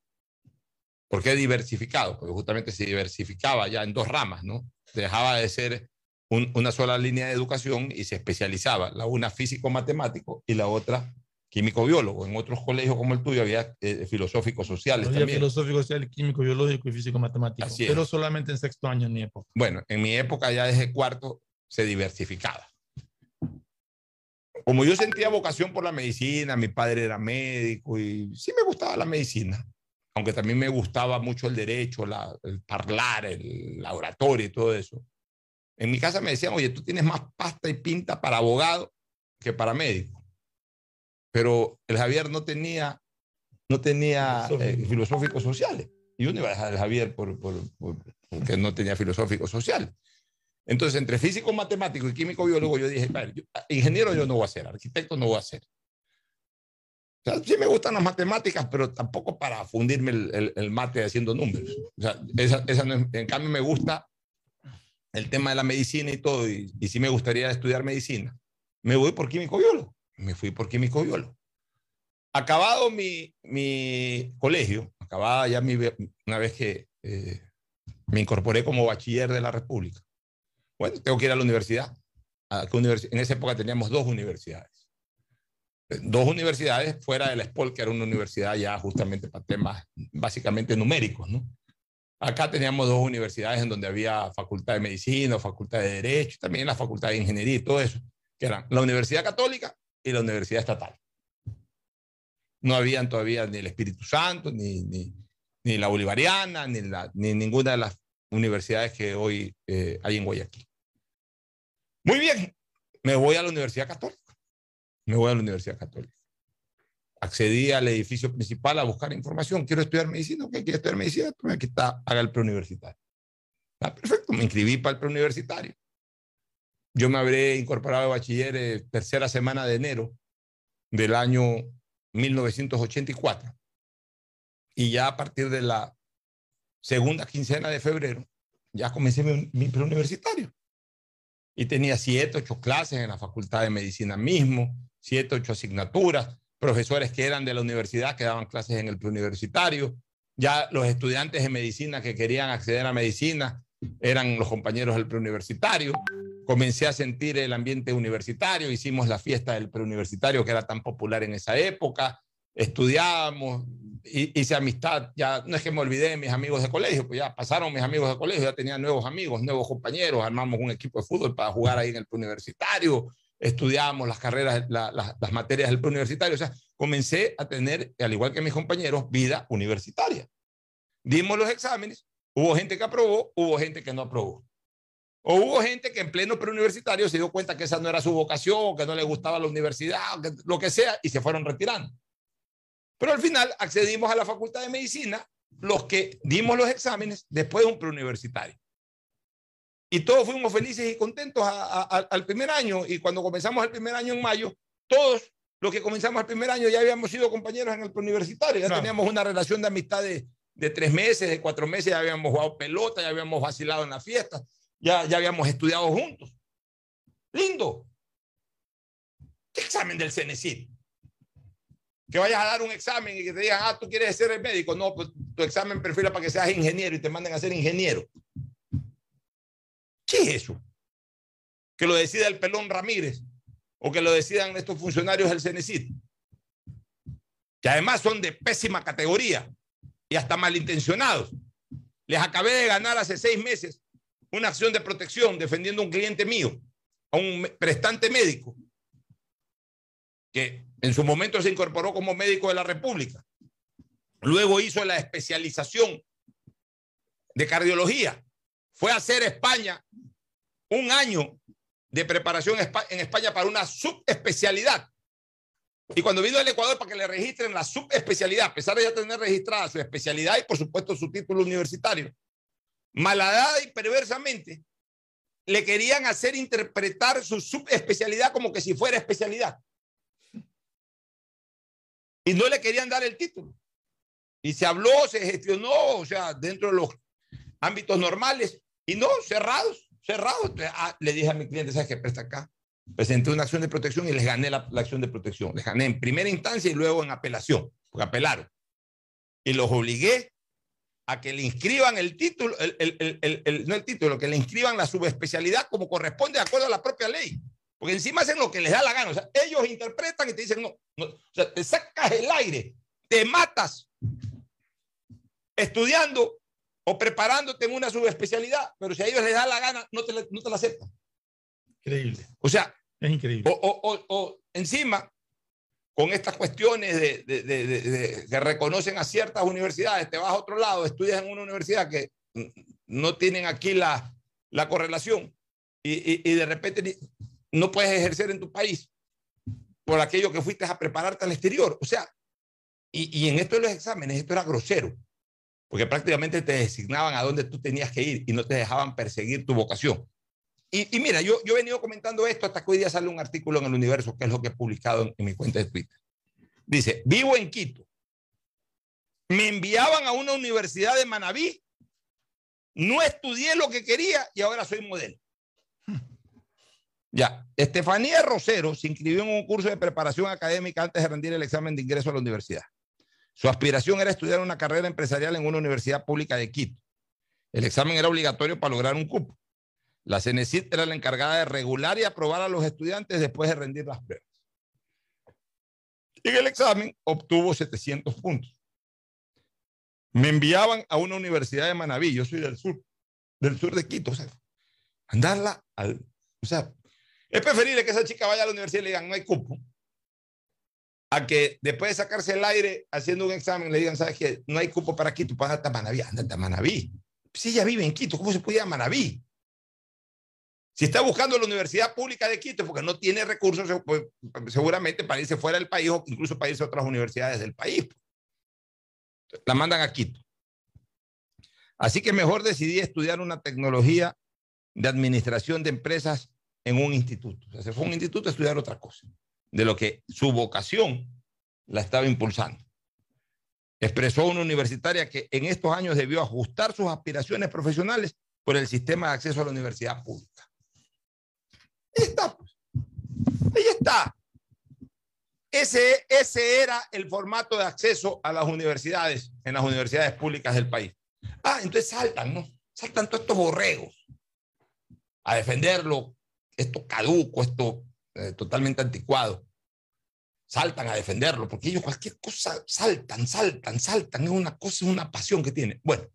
¿Por qué diversificado? Porque justamente se diversificaba ya en dos ramas, ¿no? Dejaba de ser un, una sola línea de educación y se especializaba, la una físico-matemático y la otra químico-biólogo. En otros colegios como el tuyo había eh, filosóficos sociales había también. filosófico social, químico, biológico y físico-matemático, pero solamente en sexto año en mi época. Bueno, en mi época ya desde cuarto se diversificaba. Como yo sentía vocación por la medicina, mi padre era médico y sí me gustaba la medicina, aunque también me gustaba mucho el derecho, la, el hablar, el, la oratoria y todo eso. En mi casa me decían, oye, tú tienes más pasta y pinta para abogado que para médico. Pero el Javier no tenía, no tenía eh, filosóficos sociales. Y uno iba a dejar al Javier por, por, por, porque no tenía filosóficos sociales. Entonces, entre físico, matemático y químico, biólogo, yo dije, yo, ingeniero yo no voy a ser, arquitecto no voy a ser. O sea, sí me gustan las matemáticas, pero tampoco para fundirme el, el, el mate haciendo números. O sea, esa, esa no es, en cambio me gusta el tema de la medicina y todo, y, y sí me gustaría estudiar medicina, me voy por químico biólogo. Me fui por químico biólogo. Acabado mi, mi colegio, acabada ya mi, una vez que eh, me incorporé como bachiller de la República, bueno, tengo que ir a la universidad. ¿A univers en esa época teníamos dos universidades. Dos universidades fuera de la SPOL, que era una universidad ya justamente para temas básicamente numéricos, ¿no? Acá teníamos dos universidades en donde había facultad de medicina, facultad de derecho, también la facultad de ingeniería y todo eso, que eran la Universidad Católica y la Universidad Estatal. No habían todavía ni el Espíritu Santo, ni, ni, ni la Bolivariana, ni, la, ni ninguna de las universidades que hoy eh, hay en Guayaquil. Muy bien, me voy a la Universidad Católica. Me voy a la Universidad Católica accedí al edificio principal a buscar información. Quiero estudiar medicina. ¿Qué quiero estudiar medicina? Pues aquí está, haga el preuniversitario. Ah, perfecto, me inscribí para el preuniversitario. Yo me habré incorporado de bachiller eh, tercera semana de enero del año 1984. Y ya a partir de la segunda quincena de febrero, ya comencé mi, mi preuniversitario. Y tenía siete, ocho clases en la Facultad de Medicina mismo, siete, ocho asignaturas profesores que eran de la universidad que daban clases en el preuniversitario, ya los estudiantes de medicina que querían acceder a medicina eran los compañeros del preuniversitario. Comencé a sentir el ambiente universitario, hicimos la fiesta del preuniversitario que era tan popular en esa época, estudiábamos, hice amistad, ya no es que me olvidé de mis amigos de colegio, pues ya pasaron mis amigos de colegio, ya tenía nuevos amigos, nuevos compañeros, armamos un equipo de fútbol para jugar ahí en el preuniversitario, estudiamos las carreras, las materias del preuniversitario, o sea, comencé a tener, al igual que mis compañeros, vida universitaria. Dimos los exámenes, hubo gente que aprobó, hubo gente que no aprobó. O hubo gente que en pleno preuniversitario se dio cuenta que esa no era su vocación, que no le gustaba la universidad, lo que sea, y se fueron retirando. Pero al final accedimos a la Facultad de Medicina, los que dimos los exámenes después de un preuniversitario. Y todos fuimos felices y contentos al primer año. Y cuando comenzamos el primer año en mayo, todos los que comenzamos el primer año ya habíamos sido compañeros en el preuniversitario. Ya teníamos una relación de amistad de, de, tres meses, de cuatro meses. Ya habíamos jugado pelota, ya habíamos vacilado en la fiesta, ya, ya habíamos estudiado juntos. Lindo. ¿Qué examen del CENESID? que vayas a dar un examen y que te digan, ah, tú quieres ser el médico. No, pues tu examen perfila para que seas ingeniero y te manden a ser ingeniero. ¿Qué es eso? Que lo decida el pelón Ramírez o que lo decidan estos funcionarios del CENESID, que además son de pésima categoría y hasta malintencionados. Les acabé de ganar hace seis meses una acción de protección defendiendo a un cliente mío, a un prestante médico, que en su momento se incorporó como médico de la República. Luego hizo la especialización de cardiología. Fue a hacer España un año de preparación en España para una subespecialidad. Y cuando vino al Ecuador para que le registren la subespecialidad, a pesar de ya tener registrada su especialidad y por supuesto su título universitario, malhadada y perversamente le querían hacer interpretar su subespecialidad como que si fuera especialidad y no le querían dar el título. Y se habló, se gestionó, o sea, dentro de los ámbitos normales, y no, cerrados, cerrados. Ah, le dije a mi cliente, ¿sabes qué? Presta acá. Presenté una acción de protección y les gané la, acción de protección. Les gané en primera instancia y luego en apelación, porque apelaron. Y los obligué a que le inscriban el título, el, no el título, que le inscriban la subespecialidad como corresponde de acuerdo a la propia ley. Porque encima hacen lo que les da la gana. O sea, ellos interpretan y te dicen, no, o sea, te sacas el aire, te matas estudiando o preparándote en una subespecialidad, pero si a ellos les da la gana, no te, no te la aceptan. Increíble. O sea, es increíble. O, o, encima, con estas cuestiones de, de, de, que reconocen a ciertas universidades, te vas a otro lado, estudias en una universidad que no tienen aquí la, la correlación y, y, y de repente no puedes ejercer en tu país por aquello que fuiste a prepararte al exterior. O sea, y, en esto de los exámenes, esto era grosero, porque prácticamente te designaban a dónde tú tenías que ir y no te dejaban perseguir tu vocación. Y, mira, yo, he venido comentando esto hasta que hoy día sale un artículo en el universo, que es lo que he publicado en, en mi cuenta de Twitter. Dice, vivo en Quito. Me enviaban a una universidad de Manabí, no estudié lo que quería y ahora soy modelo. Ya, Estefanía Rosero se inscribió en un curso de preparación académica antes de rendir el examen de ingreso a la universidad. Su aspiración era estudiar una carrera empresarial en una universidad pública de Quito. El examen era obligatorio para lograr un cupo. La CENESIT era la encargada de regular y aprobar a los estudiantes después de rendir las pruebas. En el examen obtuvo 700 puntos. Me enviaban a una universidad de Manabí, yo soy del sur, del sur de Quito, o sea, andarla al, o sea, es preferible que esa chica vaya a la universidad y le digan no hay cupo, a que después de sacarse el aire haciendo un examen le digan, ¿sabes qué? No hay cupo para Quito, para a Manaví, andate a Manaví. Si ella vive en Quito, ¿cómo se puede ir a Manaví? Si está buscando la universidad pública de Quito porque no tiene recursos, pues, seguramente para irse fuera del país o incluso para irse a otras universidades del país. La mandan a Quito. Así que mejor decidí estudiar una tecnología de administración de empresas en un instituto. O sea, se fue a un instituto a estudiar otra cosa, de lo que su vocación la estaba impulsando. Expresó una universitaria que en estos años debió ajustar sus aspiraciones profesionales por el sistema de acceso a la universidad pública. Ahí está, pues. Ahí está. Ese, ese era el formato de acceso a las universidades, en las universidades públicas del país. Ah, entonces saltan, ¿no? Saltan todos estos borregos a defenderlo, esto caduco, esto eh, totalmente anticuado. Saltan a defenderlo, porque ellos cualquier cosa saltan, saltan, saltan, es una cosa, es una pasión que tienen. Bueno,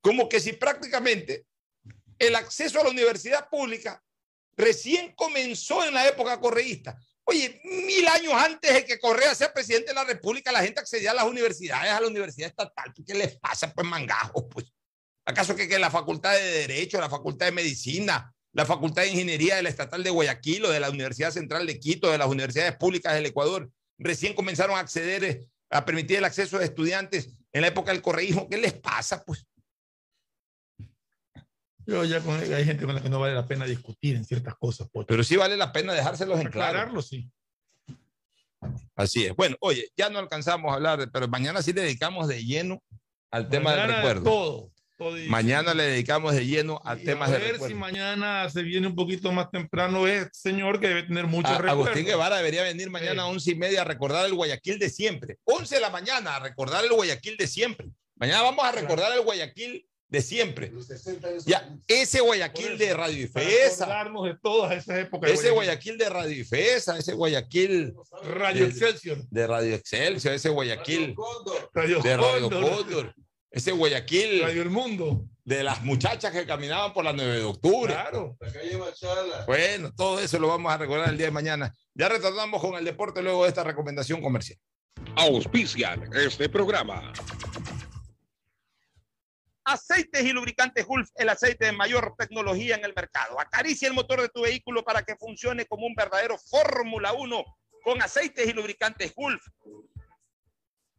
como que si prácticamente el acceso a la universidad pública recién comenzó en la época correísta. Oye, mil años antes de que Correa sea presidente de la República, la gente accedía a las universidades, a la universidad estatal. ¿Qué les pasa, pues, mangajo? Pues, ¿acaso que, que la Facultad de Derecho, la Facultad de Medicina, la Facultad de Ingeniería de la Estatal de Guayaquil o de la Universidad Central de Quito, de las universidades públicas del Ecuador, recién comenzaron a acceder, eh, a permitir el acceso de estudiantes en la época del correísmo? ¿Qué les pasa, pues? Yo ya con, hay gente con la que no vale la pena discutir en ciertas cosas. Pocho. Pero sí vale la pena dejárselos en claro. Aclararlo, sí. Así es. Bueno, oye, ya no alcanzamos a hablar, pero mañana sí le dedicamos de lleno al tema del recuerdo. Todo. Mañana le dedicamos de lleno al tema a del ver si mañana se viene un poquito más temprano es señor que debe tener muchos A-. Agustín Guevara debería venir mañana a once y media a recordar el Guayaquil de siempre. 11 de la mañana a recordar el Guayaquil de siempre. Mañana vamos a recordar el Guayaquil de siempre. Ya, ese Guayaquil de Radio Ifesa, acordarnos de todas esas épocas. de ese Guayaquil de Radio Ifesa, ese Guayaquil Radio de- Excelsior. de Radio Excelsior, ese Guayaquil Radio de Radio Cóndor. Cóndor, ese Guayaquil Radio El Mundo. de las muchachas que caminaban por la 9 de octubre. Claro. Bueno, todo eso lo vamos a recordar el día de mañana. Ya retornamos con el deporte luego de esta recomendación comercial. Auspician este programa. Aceites y lubricantes Gulf, el aceite de mayor tecnología en el mercado. Acaricia el motor de tu vehículo para que funcione como un verdadero Fórmula 1 con aceites y lubricantes Gulf.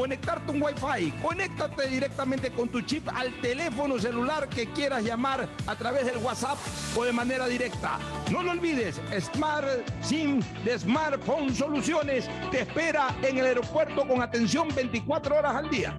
conectarte un Wi-Fi. Conéctate directamente con tu chip al teléfono celular que quieras llamar a través del WhatsApp o de manera directa. No lo olvides, Smart SIM de Smartphone Soluciones te espera en el aeropuerto con atención 24 horas al día.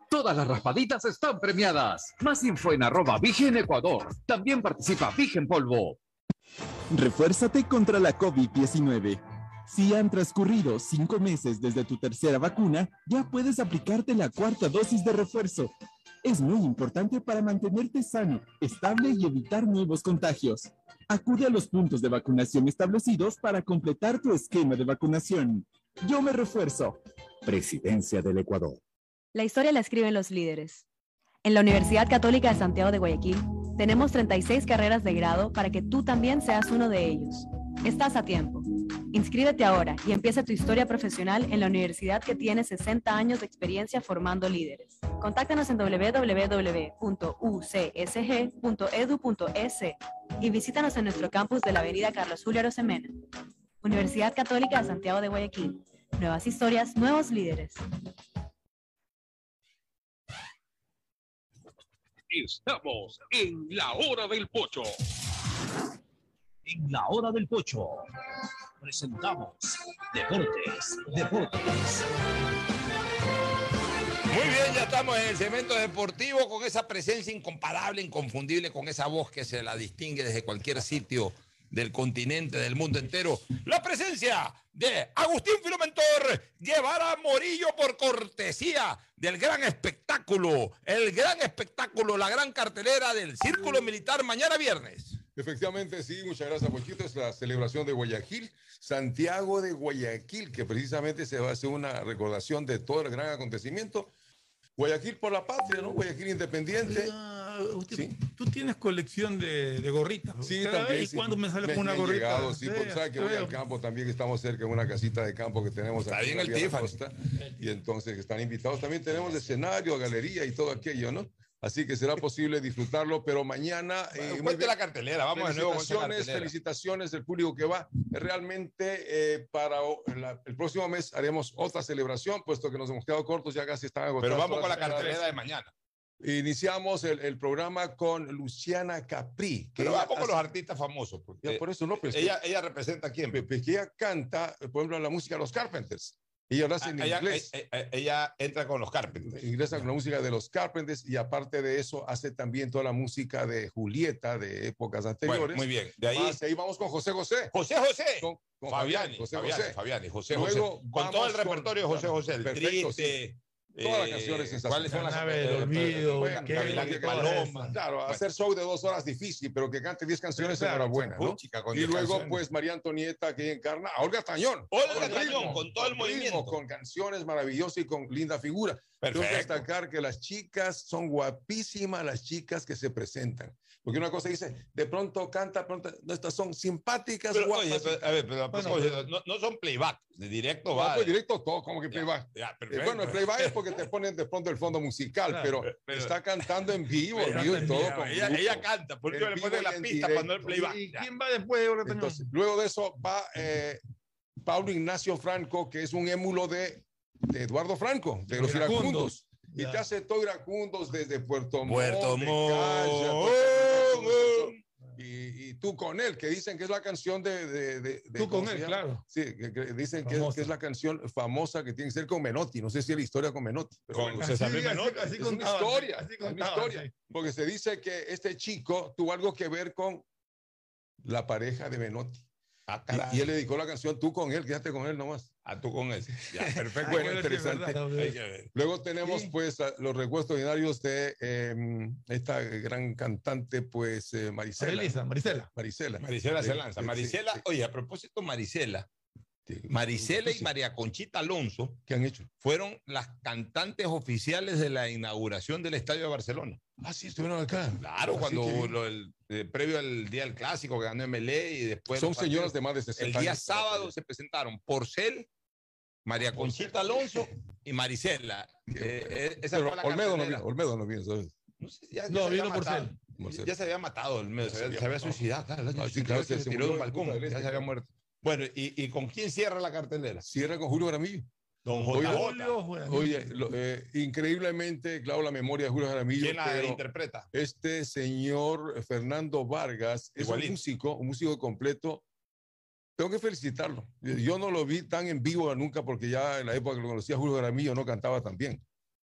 Todas las raspaditas están premiadas. Más info en arroba Vigen Ecuador. También participa Vigen Polvo. Refuérzate contra la COVID-19. Si han transcurrido cinco meses desde tu tercera vacuna, ya puedes aplicarte la cuarta dosis de refuerzo. Es muy importante para mantenerte sano, estable y evitar nuevos contagios. Acude a los puntos de vacunación establecidos para completar tu esquema de vacunación. Yo me refuerzo. Presidencia del Ecuador. La historia la escriben los líderes. En la Universidad Católica de Santiago de Guayaquil tenemos 36 carreras de grado para que tú también seas uno de ellos. Estás a tiempo. Inscríbete ahora y empieza tu historia profesional en la universidad que tiene 60 años de experiencia formando líderes. Contáctanos en www.ucsg.edu.es y visítanos en nuestro campus de la Avenida Carlos Julio Arosemena. Universidad Católica de Santiago de Guayaquil. Nuevas historias, nuevos líderes. Estamos en la hora del pocho. En la hora del pocho presentamos Deportes, Deportes. Muy bien, ya estamos en el segmento deportivo con esa presencia incomparable, inconfundible, con esa voz que se la distingue desde cualquier sitio del continente, del mundo entero. La presencia de Agustín Filomentor Guevara Morillo por cortesía del gran espectáculo, el gran espectáculo, la gran cartelera del Círculo Militar mañana viernes. Efectivamente, sí, muchas gracias, Pochito. Es la celebración de Guayaquil, Santiago de Guayaquil, que precisamente se va a hacer una recordación de todo el gran acontecimiento. Guayaquil por la patria, ¿no? Guayaquil independiente. Usted- Tú tienes colección de, de gorritas. Sí, Cada también. vez, ¿Y sí. cuándo me sale Me- con una me gorrita? llegado, sí, porque sabe que voy al campo también, que estamos cerca de una casita de campo que tenemos Está aquí bien el Tiffany. Costa, y entonces están invitados. También tenemos escenario, galería y todo aquello, ¿no? Así que será posible disfrutarlo, pero mañana... eh, muy cuente bien. la cartelera, vamos de nuevo Felicitaciones, felicitaciones del público que va. Realmente eh, para la- el próximo mes haremos otra celebración, puesto que nos hemos quedado cortos, ya casi están agotados. Pero vamos con la cartelera de mañana. Iniciamos el, el programa con Luciana Capri. que Pero vamos con los artistas famosos. porque ya, por eso no, pues ella, ella representa a quién. pues, que ella canta, por ejemplo, la música de los Carpenters. Ella lo hace en Ah, ella, inglés. eh, eh, ella entra con los Carpenters. Ingresa con la música de los Carpenters y aparte de eso hace también toda la música de Julieta de épocas anteriores. muy bien. De ahí- Más, ahí vamos con José José. José José. Con, con Fabiani, José Fabiani, José. Fabiani, José Luego José. Con todo el repertorio de José José, el Perfecto, triste. Todas las eh, canciones ¿Cuáles son las La nave del eh, olvido, bueno, Gavilán y Paloma. Claro, hacer show de dos horas difícil, pero que cante 10 canciones, Claro, enhorabuena. ¿no? puchica, con Y 10 luego, canciones. pues, María Antonieta, que encarna a Olga Tañón. Olga Con Tañón, ritmo, con todo el ritmo, movimiento. Con canciones maravillosas y con linda figura. Tengo que Perfecto. destacar que las chicas son guapísimas, las chicas que se presentan. Porque una cosa dice, de pronto canta, pronto, no, estas son simpáticas, Pero, guapas. oye, pero, a ver, pero, Bueno, oye, pero- no, no son playback, de directo No, va. pues directo todo, como que playback. Ya, Eh, perfecto. bueno, el playback es porque te ponen de pronto el fondo musical, Claro, pero, pero- pero- está cantando en vivo, vivo y todo. ella- con ella, ella canta, por eso le vivo ponen la pista cuando el directo. playback. ¿Y Ya. quién va después de? Entonces, luego de eso va eh, Pablo Ignacio Franco, que es un émulo de, de Eduardo Franco, de los Iracundos. iracundos. Y te hace todo iracundos desde Puerto Montt, Puerto Montt. Y, y tú con él, que dicen que es la canción de... de- de- de- Tú ¿cómo con él, llama? claro. Sí, que, que dicen que es, que es la canción famosa que tiene que ser con Menotti. No sé si es la historia con Menotti. pero Con bueno. César Así- Menotti. así es una contaban, historia, así es una historia. sí. Porque se dice que este chico tuvo algo que ver con la pareja de Menotti. Ah, Y, y él le dedicó la canción Tú con él, quédate con él nomás. Ah, tú con él. (laughs) Ya, perfecto. Bueno, interesante. que. Luego tenemos Sí. pues los recuerdos ordinarios de eh, esta gran cantante pues eh, Marisela. Elisa, Marisela. Marisela. Marisela se lanza. Marisela, sí, oye, a propósito, Marisela. Marisela y. María Conchita Alonso ¿Qué han hecho? fueron las cantantes oficiales de la inauguración del Estadio de Barcelona. Ah, sí, estuvieron acá. Claro, Así cuando que- lo- el- eh, previo al día del clásico que ganó MLE y después Son señoras de más de 60 El día años. sábado se presentaron Porcel, María Conchita Alonso y Marisela. Eh, eh, esa Olmedo no vino, Olmedo no vino, ¿sabes? No, sé, ya- ya No, se vino matado. Marcelo. Ya se había matado, el medio, se, se había, se había suicidado. Claro, Ah, sí, 88 claro, se se tiró de un balcón, ya se había muerto. Bueno, ¿y, ¿y con quién cierra la cartelera? Cierra con Julio Jaramillo. Don Oye, JJ. Oye, lo- eh, increíblemente, claro, la memoria de Julio Jaramillo. ¿Quién la pero interpreta? Este señor Fernando Vargas es Igualito. un músico, un músico completo. Tengo que felicitarlo. Yo no lo vi tan en vivo nunca porque ya en la época que lo conocía Julio Jaramillo no cantaba tan bien.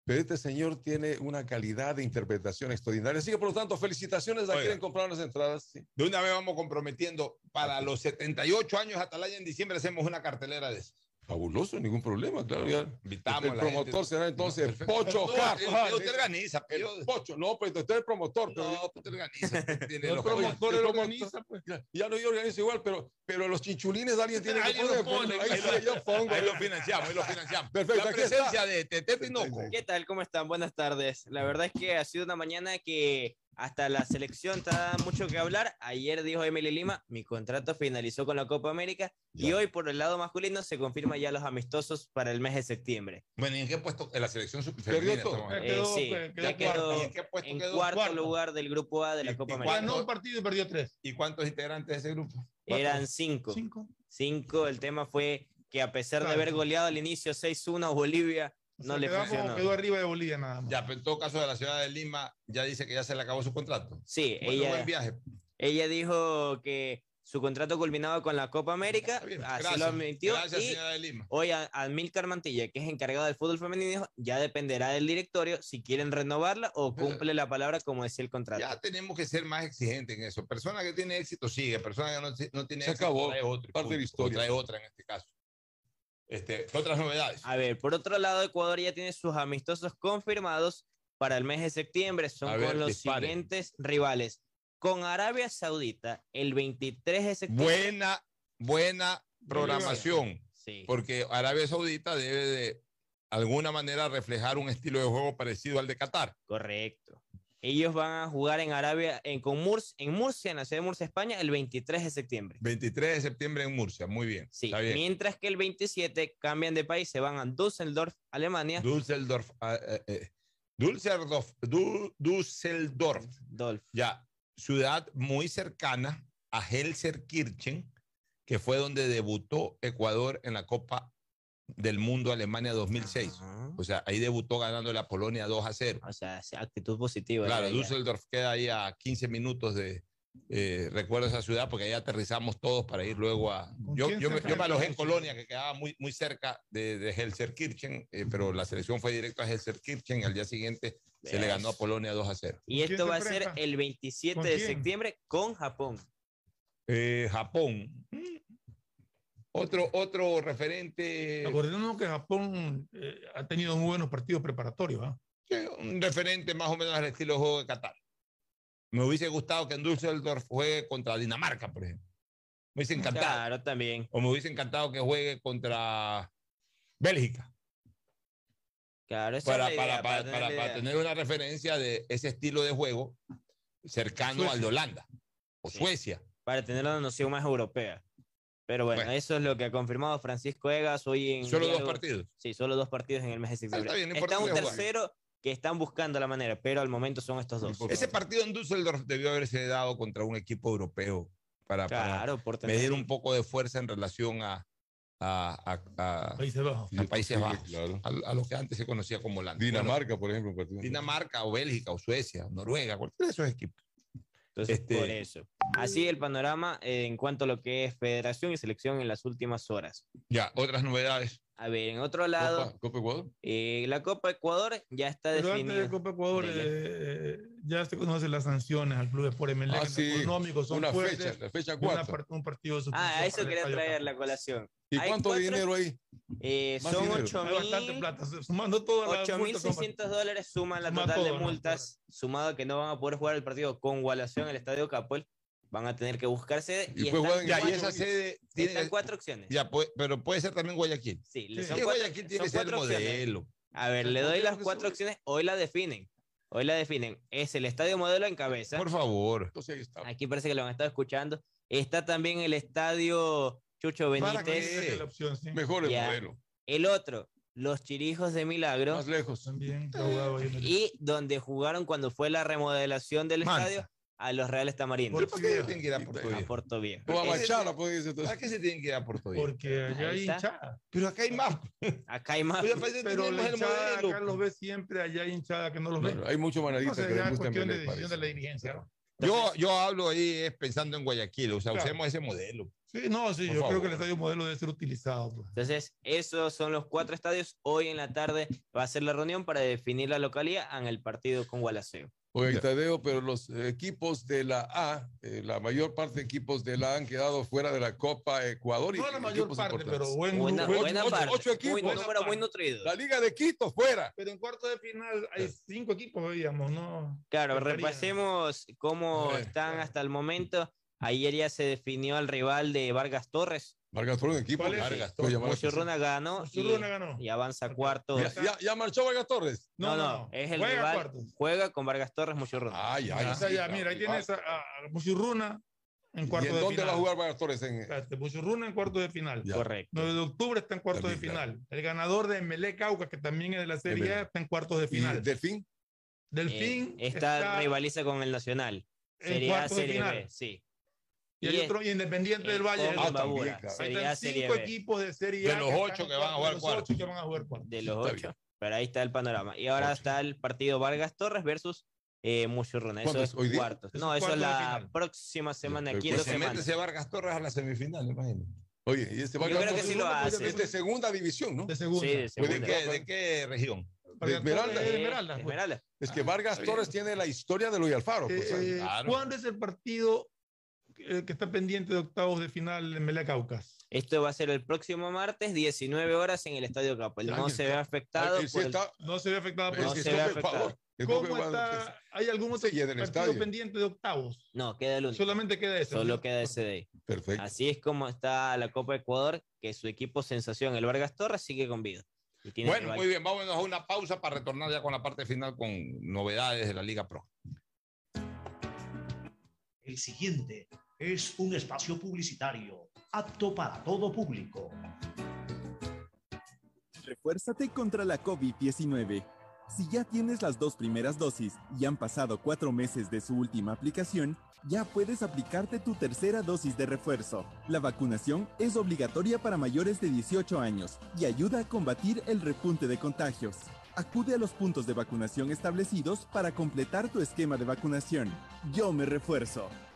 Pero este señor tiene una calidad de interpretación extraordinaria. Así que, por lo tanto, felicitaciones a quienes compraron las entradas. sí. De una vez vamos comprometiendo, para los 78 años año en diciembre hacemos una cartelera de eso. Fabuloso, ningún problema, claro. Ya. Invitamos el promotor gente. será entonces. Pocho No, Hart. usted organiza, El pero- Pocho, no, pues usted es el promotor. Pero No, usted organiza. (laughs) tiene el los- promotor el organiza, pues. Ya, no yo organizo igual, pero, pero los chinchulines alguien tiene que poner. pone, pues, ahí lo- yo (laughs) pongo. ahí lo financiamos, ahí lo financiamos. Perfecto, La presencia está. de Tete Tinoco. ¿Qué tal? ¿Cómo están? Buenas tardes. La verdad es que ha sido una mañana que hasta la selección está mucho que hablar. Ayer dijo Emily Lima, mi contrato finalizó con la Copa América y hoy por el lado masculino se confirma ya los amistosos para el mes de septiembre. Bueno, ¿y en qué puesto? En la selección femenina. Eh, hablando. sí, quedó ya quedó cuarto. ¿Y en qué puesto en quedó? cuarto Cuarto. lugar del grupo A de la ¿Y- Copa y América. Ganó un partido y perdió tres. ¿Y cuántos integrantes de ese grupo? Eran cinco. Cinco. Cinco. El tema fue que a pesar de haber goleado al inicio 6-1 a Bolivia, O no le quedamos- funcionó. Quedó arriba de Bolivia nada más. Ya, pero en todo caso de la ciudad de Lima ya dice que ya se le acabó su contrato. Sí, Bueno, ella, buen viaje. ella dijo que su contrato culminaba con la Copa América, bien, así gracias. lo admitió. Gracias, y señora de Lima. hoy a- Amílcar Mantilla, que es encargado del fútbol femenino, dijo, ya dependerá del directorio si quieren renovarla o cumple la palabra como decía el contrato. Ya tenemos que ser más exigentes en eso. Persona que tiene éxito sigue, persona que no, no tiene Se éxito acabó. trae otro. y Parte de la punto. historia. O trae otra en este caso. Este, ¿qué otras novedades? A ver, por otro lado, Ecuador ya tiene sus amistosos confirmados para el mes de septiembre. Son A con ver, los siguientes rivales. Con Arabia Saudita, el 23 de septiembre. Buena, buena programación. Sí. Porque Arabia Saudita debe de alguna manera reflejar un estilo de juego parecido al de Qatar. Correcto. Ellos van a jugar en Arabia, en, con Murs- en Murcia, en la ciudad de Murcia, España, el 23 de septiembre. 23 de septiembre en Murcia, muy bien. Sí, Está bien. mientras que el 27 cambian de país, se van a Düsseldorf, Alemania. Düsseldorf, ah, eh, eh, Düsseldorf, Düsseldorf, Dolf. ya, ciudad muy cercana a Helserkirchen, que fue donde debutó Ecuador en la Copa del Mundo Alemania 2006. O sea, ahí debutó ganando la Polonia 2 a 0. O sea, actitud positiva. Claro, ya, ya. Düsseldorf queda ahí a 15 minutos de. eh, recuerdo esa ciudad porque ahí aterrizamos todos para ir luego a. ¿Con Yo, yo, me- yo me alojé en Colonia, que quedaba muy, muy cerca de, de Helserkirchen, eh, pero la selección fue directo a Helserkirchen y al día siguiente se le ganó a Polonia 2 a 0. Y ¿Con quién esto va a ser el 27 ¿Con de septiembre con Japón. Eh, Japón. Otro, otro referente, Acordémonos que Japón eh, ha tenido muy buenos partidos preparatorios. eh, un referente más o menos al estilo de juego de Qatar. Me hubiese gustado que en Düsseldorf juegue contra Dinamarca, por ejemplo. Me hubiese encantado. Claro, también. O me hubiese encantado que juegue contra Bélgica. Claro, esa Para, es la idea, para, para, tener para- para idea. tener una referencia de ese estilo de juego cercano al de Holanda o Sí. Suecia. Para tener una noción más europea. Pero bueno, Bueno. eso es lo que ha confirmado Francisco Egas hoy en. Solo dos partidos. Sí, solo dos partidos en el mes de septiembre. está bien, no Está un tercero que están buscando la manera, pero al momento son estos dos. Ese partido en Düsseldorf debió haberse dado contra un equipo europeo para, para Claro, por tener- medir un poco de fuerza en relación a, a, a- a- Países Bajos. a Países Sí, Bajos, claro. a, a lo que antes se conocía como Holanda. Dinamarca, por ejemplo. Bueno, Dinamarca o Bélgica o Suecia, Noruega, cualquiera de esos equipos. Entonces, Este- por eso. Así el panorama eh, en cuanto a lo que es federación y selección en las últimas horas. Ya, otras novedades. A ver, en otro lado, Copa, Copa Ecuador. eh, la Copa Ecuador ya está Pero antes definida. de Copa Ecuador, eh, ya se conocen las sanciones al Club de Sport Emelec. Ah, sí. económico son Una fuertes. fecha, la fecha y una cuatro. par- un partido Ah, eso quería traer la colación. ¿Y Hay cuánto cuatro- dinero ahí? Eh, Más son dinero. 8 Hay bastante plata, sumando todas las multas, son 8.600 dólares suman la Suma total de multas, sumado a que no van a poder jugar el partido con Gualación en el Estadio Capol, van a tener que buscar sede. Y Y, pues están, Ya, y esa sede tiene. están cuatro opciones. Ya, puede- pero puede ser también Guayaquil. Sí, son Sí, cuatro, Guayaquil tiene que ser el cuatro opciones. modelo. A ver, le ¿Por doy las cuatro opciones, hoy la definen. Hoy la definen. Es el Estadio Modelo en cabeza. Por favor. Entonces ahí está. Aquí parece que lo han estado escuchando. Está también el Estadio Chucho ¿Para Benítez. qué? Esa es la opción, sí. Mejor el Ya. modelo. El otro, los Chirijos de Milagro. Más lejos. También, y donde jugaron cuando fue la remodelación del Manta. estadio, a los Reales Tamarindos. ¿Pero por qué tienen que ir a Puerto A Viejo? Puerto Viejo. O a. ¿Para qué se tienen que ir a Puerto Viejo? Porque allá hay hinchada. Pero acá hay más. Acá hay más. Pero la el hinchada acá los ve siempre, allá hay hinchada que no los ve. Hay muchos sé, que les es gustan cuestión de decisión de la dirigencia. Yo, yo hablo ahí es pensando en Guayaquil, o sea, Claro. usemos ese modelo. Sí, no, sí, Por yo favor. creo que el estadio modelo debe ser utilizado. pues. Entonces, esos son los cuatro estadios. Hoy en la tarde va a ser la reunión para definir la localidad en el partido con Gualaceo. Oye, Tadeo, pero los eh, equipos de la A, eh, la mayor parte de equipos de la A han quedado fuera de la Copa Ecuador. y No la mayor parte, pero buen Buena, buena ocho- parte. ocho equipos. Muy, número muy nutrido. La Liga de Quito fuera. Pero en cuarto de final hay cinco equipos, veíamos, ¿no? Claro, repasemos cómo ver, están hasta el momento. Ayer ya se definió al rival de Vargas Torres. Vargas Torres, un equipo. ¿Cuál es? Vargas Torres. Muchurruna ganó, y, Muchurruna ganó. y avanza cuartos. Ya, ya, ya marchó Vargas Torres. No, no, es el Juega rival. cuartos. Juega con Vargas Torres Muchurruna. Ah, ya, O ya. ya, mira, ahí tienes a, a a Muchurruna en ¿Y cuarto en de dónde final. va a jugar Vargas Torres? En, Muchurruna en cuarto de final. Ya. Correcto. 9 de octubre está en cuartos de claro. final. El ganador de Melé Cauca, que también es de la Serie. A, está en cuartos de ¿Y final. Delfín? Delfín Eh, esta rivaliza con el Nacional. en Serie A, cuartos de Serie final. B, sí. Y hay Y otro Independiente del Valle. con Ah, también, claro. Ahí están cinco B. equipos de Serie De los ocho en que van a jugar de los cuartos. ocho que van a jugar cuartos. De los ocho. bien. Pero ahí está el panorama. Y ahora Ocho. está el partido Vargas Torres versus eh, Muchurruna. Eso ¿Cuándo es es? Cuartos. Eso No, es eso es de la próxima semana, aquí en pues dos se mete ese Vargas Torres a la semifinal, imagínate. Oye, y este Yo Vargas creo que Torres sí lo hace. es de segunda división, ¿no? De segunda. Sí, de ¿De segunda. qué, ¿De qué región? Vargas Esmeralda. De Esmeralda, pues. Esmeralda. Es que Vargas Torres tiene la historia de Luis Alfaro. Pues, eh, claro. ¿Cuándo es el partido eh, que está pendiente de octavos de final en Melé Caucas? Esto va a ser el próximo martes, 19 horas en el Estadio Capel. No se ve afectado el- No se ve afectada por No se ve Copa afectado. Ecuador. El ¿Cómo está? ¿Hay algún otro el partido estadio. pendiente de octavos? No, queda el único. Solamente queda ese. Solo ¿no? queda ese de ahí. Perfecto. Así es como está la Copa Ecuador, que su equipo sensación, el Vargas Torres, sigue con vida. Bueno, rival- muy bien, vámonos a una pausa para retornar ya con la parte final con novedades de la Liga Pro. El siguiente es un espacio publicitario apto para todo público. Refuérzate contra la COVID-19. Si ya tienes las dos primeras dosis y han pasado cuatro meses de su última aplicación, ya puedes aplicarte tu tercera dosis de refuerzo. La vacunación es obligatoria para mayores de 18 años y ayuda a combatir el repunte de contagios. Acude a los puntos de vacunación establecidos para completar tu esquema de vacunación. Yo me refuerzo.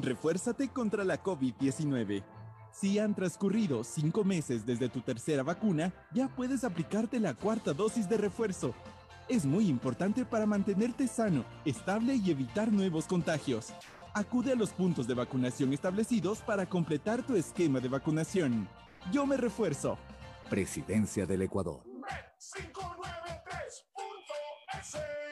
Refuérzate contra la COVID-19. Si han transcurrido cinco meses desde tu tercera vacuna, ya puedes aplicarte la cuarta dosis de refuerzo. Es muy importante para mantenerte sano, estable y evitar nuevos contagios. Acude a los puntos de vacunación establecidos para completar tu esquema de vacunación. Yo me refuerzo. Presidencia del Ecuador. 593.es.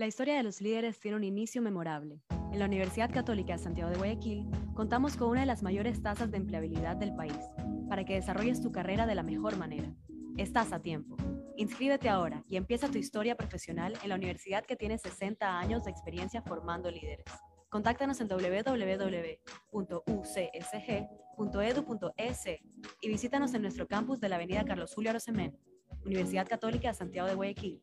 La historia de los líderes tiene un inicio memorable. En la Universidad Católica de Santiago de Guayaquil contamos con una de las mayores tasas de empleabilidad del país para que desarrolles tu carrera de la mejor manera. Estás a tiempo. Inscríbete ahora y empieza tu historia profesional en la universidad que tiene 60 años de experiencia formando líderes. Contáctanos en www.ucsg.edu.es y visítanos en nuestro campus de la Avenida Carlos Julio Arosemén, Universidad Católica de Santiago de Guayaquil.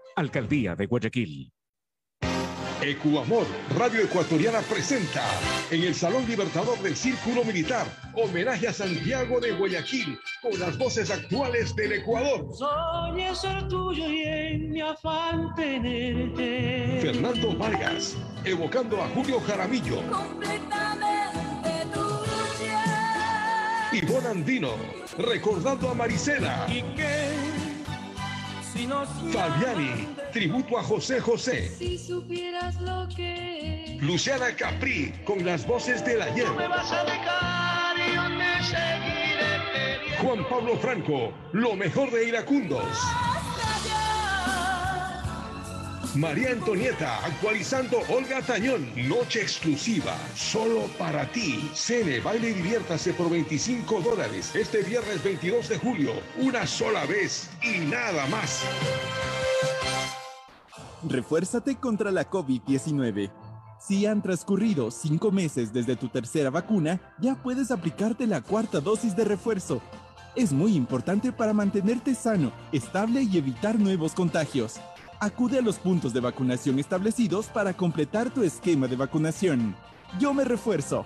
Alcaldía de Guayaquil. Ecuamor, Radio Ecuatoriana presenta en el Salón Libertador del Círculo Militar, homenaje a Santiago de Guayaquil, con las voces actuales del Ecuador. Soñé ser tuyo y en mi afán tenerte. Fernando Vargas, evocando a Julio Jaramillo. Completamente tuya. Ivonne Andino, recordando a Marisela. Y nos Fabiani, tributo a José José. Si supieras lo que Luciana Capri, con las voces del ayer. no me vas a dejar y yo te seguiré queriendo. Juan Pablo Franco, lo mejor de Iracundos. María Antonieta, actualizando Olga Tañón. Noche exclusiva, solo para ti. Cene, baile y diviértase por 25 dólares. Este viernes 22 de julio, una sola vez y nada más. Refuérzate contra la COVID-19. Si han transcurrido cinco meses desde tu tercera vacuna, ya puedes aplicarte la cuarta dosis de refuerzo. Es muy importante para mantenerte sano, estable y evitar nuevos contagios. Acude a los puntos de vacunación establecidos para completar tu esquema de vacunación. Yo me refuerzo.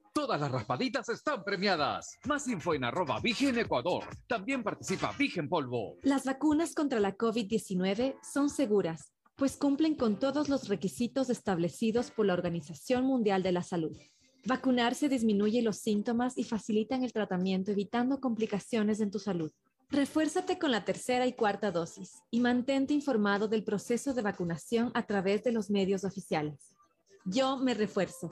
Todas las raspaditas están premiadas. Más info en arroba Vigen Ecuador. También participa Vigen Polvo. Las vacunas contra la COVID-19 son seguras, pues cumplen con todos los requisitos establecidos por la Organización Mundial de la Salud. Vacunarse disminuye los síntomas y facilitan el tratamiento evitando complicaciones en tu salud. Refuérzate con la tercera y cuarta dosis y mantente informado del proceso de vacunación a través de los medios oficiales. Yo me refuerzo.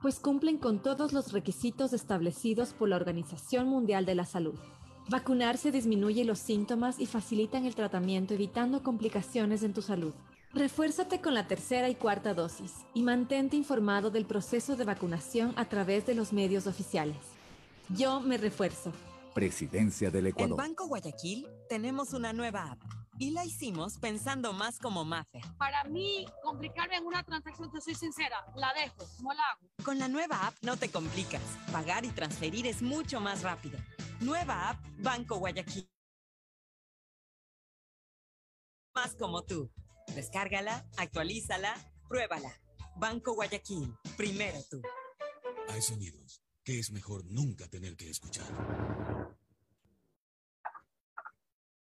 pues cumplen con todos los requisitos establecidos por la Organización Mundial de la Salud. Vacunarse disminuye los síntomas y facilitan el tratamiento evitando complicaciones en tu salud. Refuérzate con la tercera y cuarta dosis y mantente informado del proceso de vacunación a través de los medios oficiales. Yo me refuerzo. Presidencia del En Ecuador. Banco Guayaquil tenemos una nueva app. Y la hicimos pensando más como Maffer. Para mí, complicarme en una transacción, te soy sincera, la dejo, no la hago. Con la nueva app no te complicas. Pagar y transferir es mucho más rápido. Nueva app Banco Guayaquil. Más como tú. Descárgala, actualízala, pruébala. Banco Guayaquil. Primero tú. Hay sonidos que es mejor nunca tener que escuchar.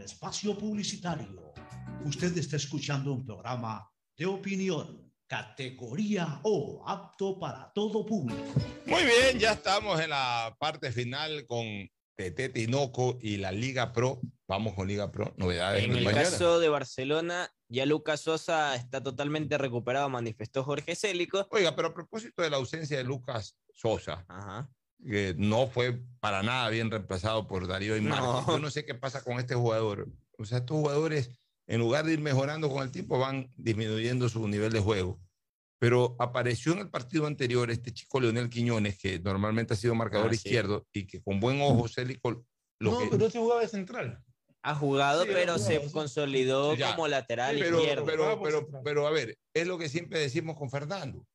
del espacio publicitario. Usted está escuchando un programa de opinión, categoría O, apto para todo público. Muy bien, ya estamos en la parte final con TT Tinoco y la Liga Pro. Vamos con Liga Pro, novedades. En el mañana. caso de Barcelona, ya Lucas Sosa está totalmente recuperado, manifestó Jorge Célico. Oiga, pero a propósito de la ausencia de Lucas Sosa, que no fue para nada bien reemplazado por Darío y No. Yo no sé qué pasa con este jugador. O sea, estos jugadores, en lugar de ir mejorando con el tiempo, van disminuyendo su nivel de juego. Pero apareció en el partido anterior este chico Leonel Quiñones, que normalmente ha sido marcador Ah, sí. izquierdo, y que con buen ojo Célico lo No, que... pero ese jugaba de central. Ha jugado, Sí, pero se sí. consolidó Ya. como lateral pero, izquierdo. Pero, pero, pero, a ver, es lo que siempre decimos con Fernando.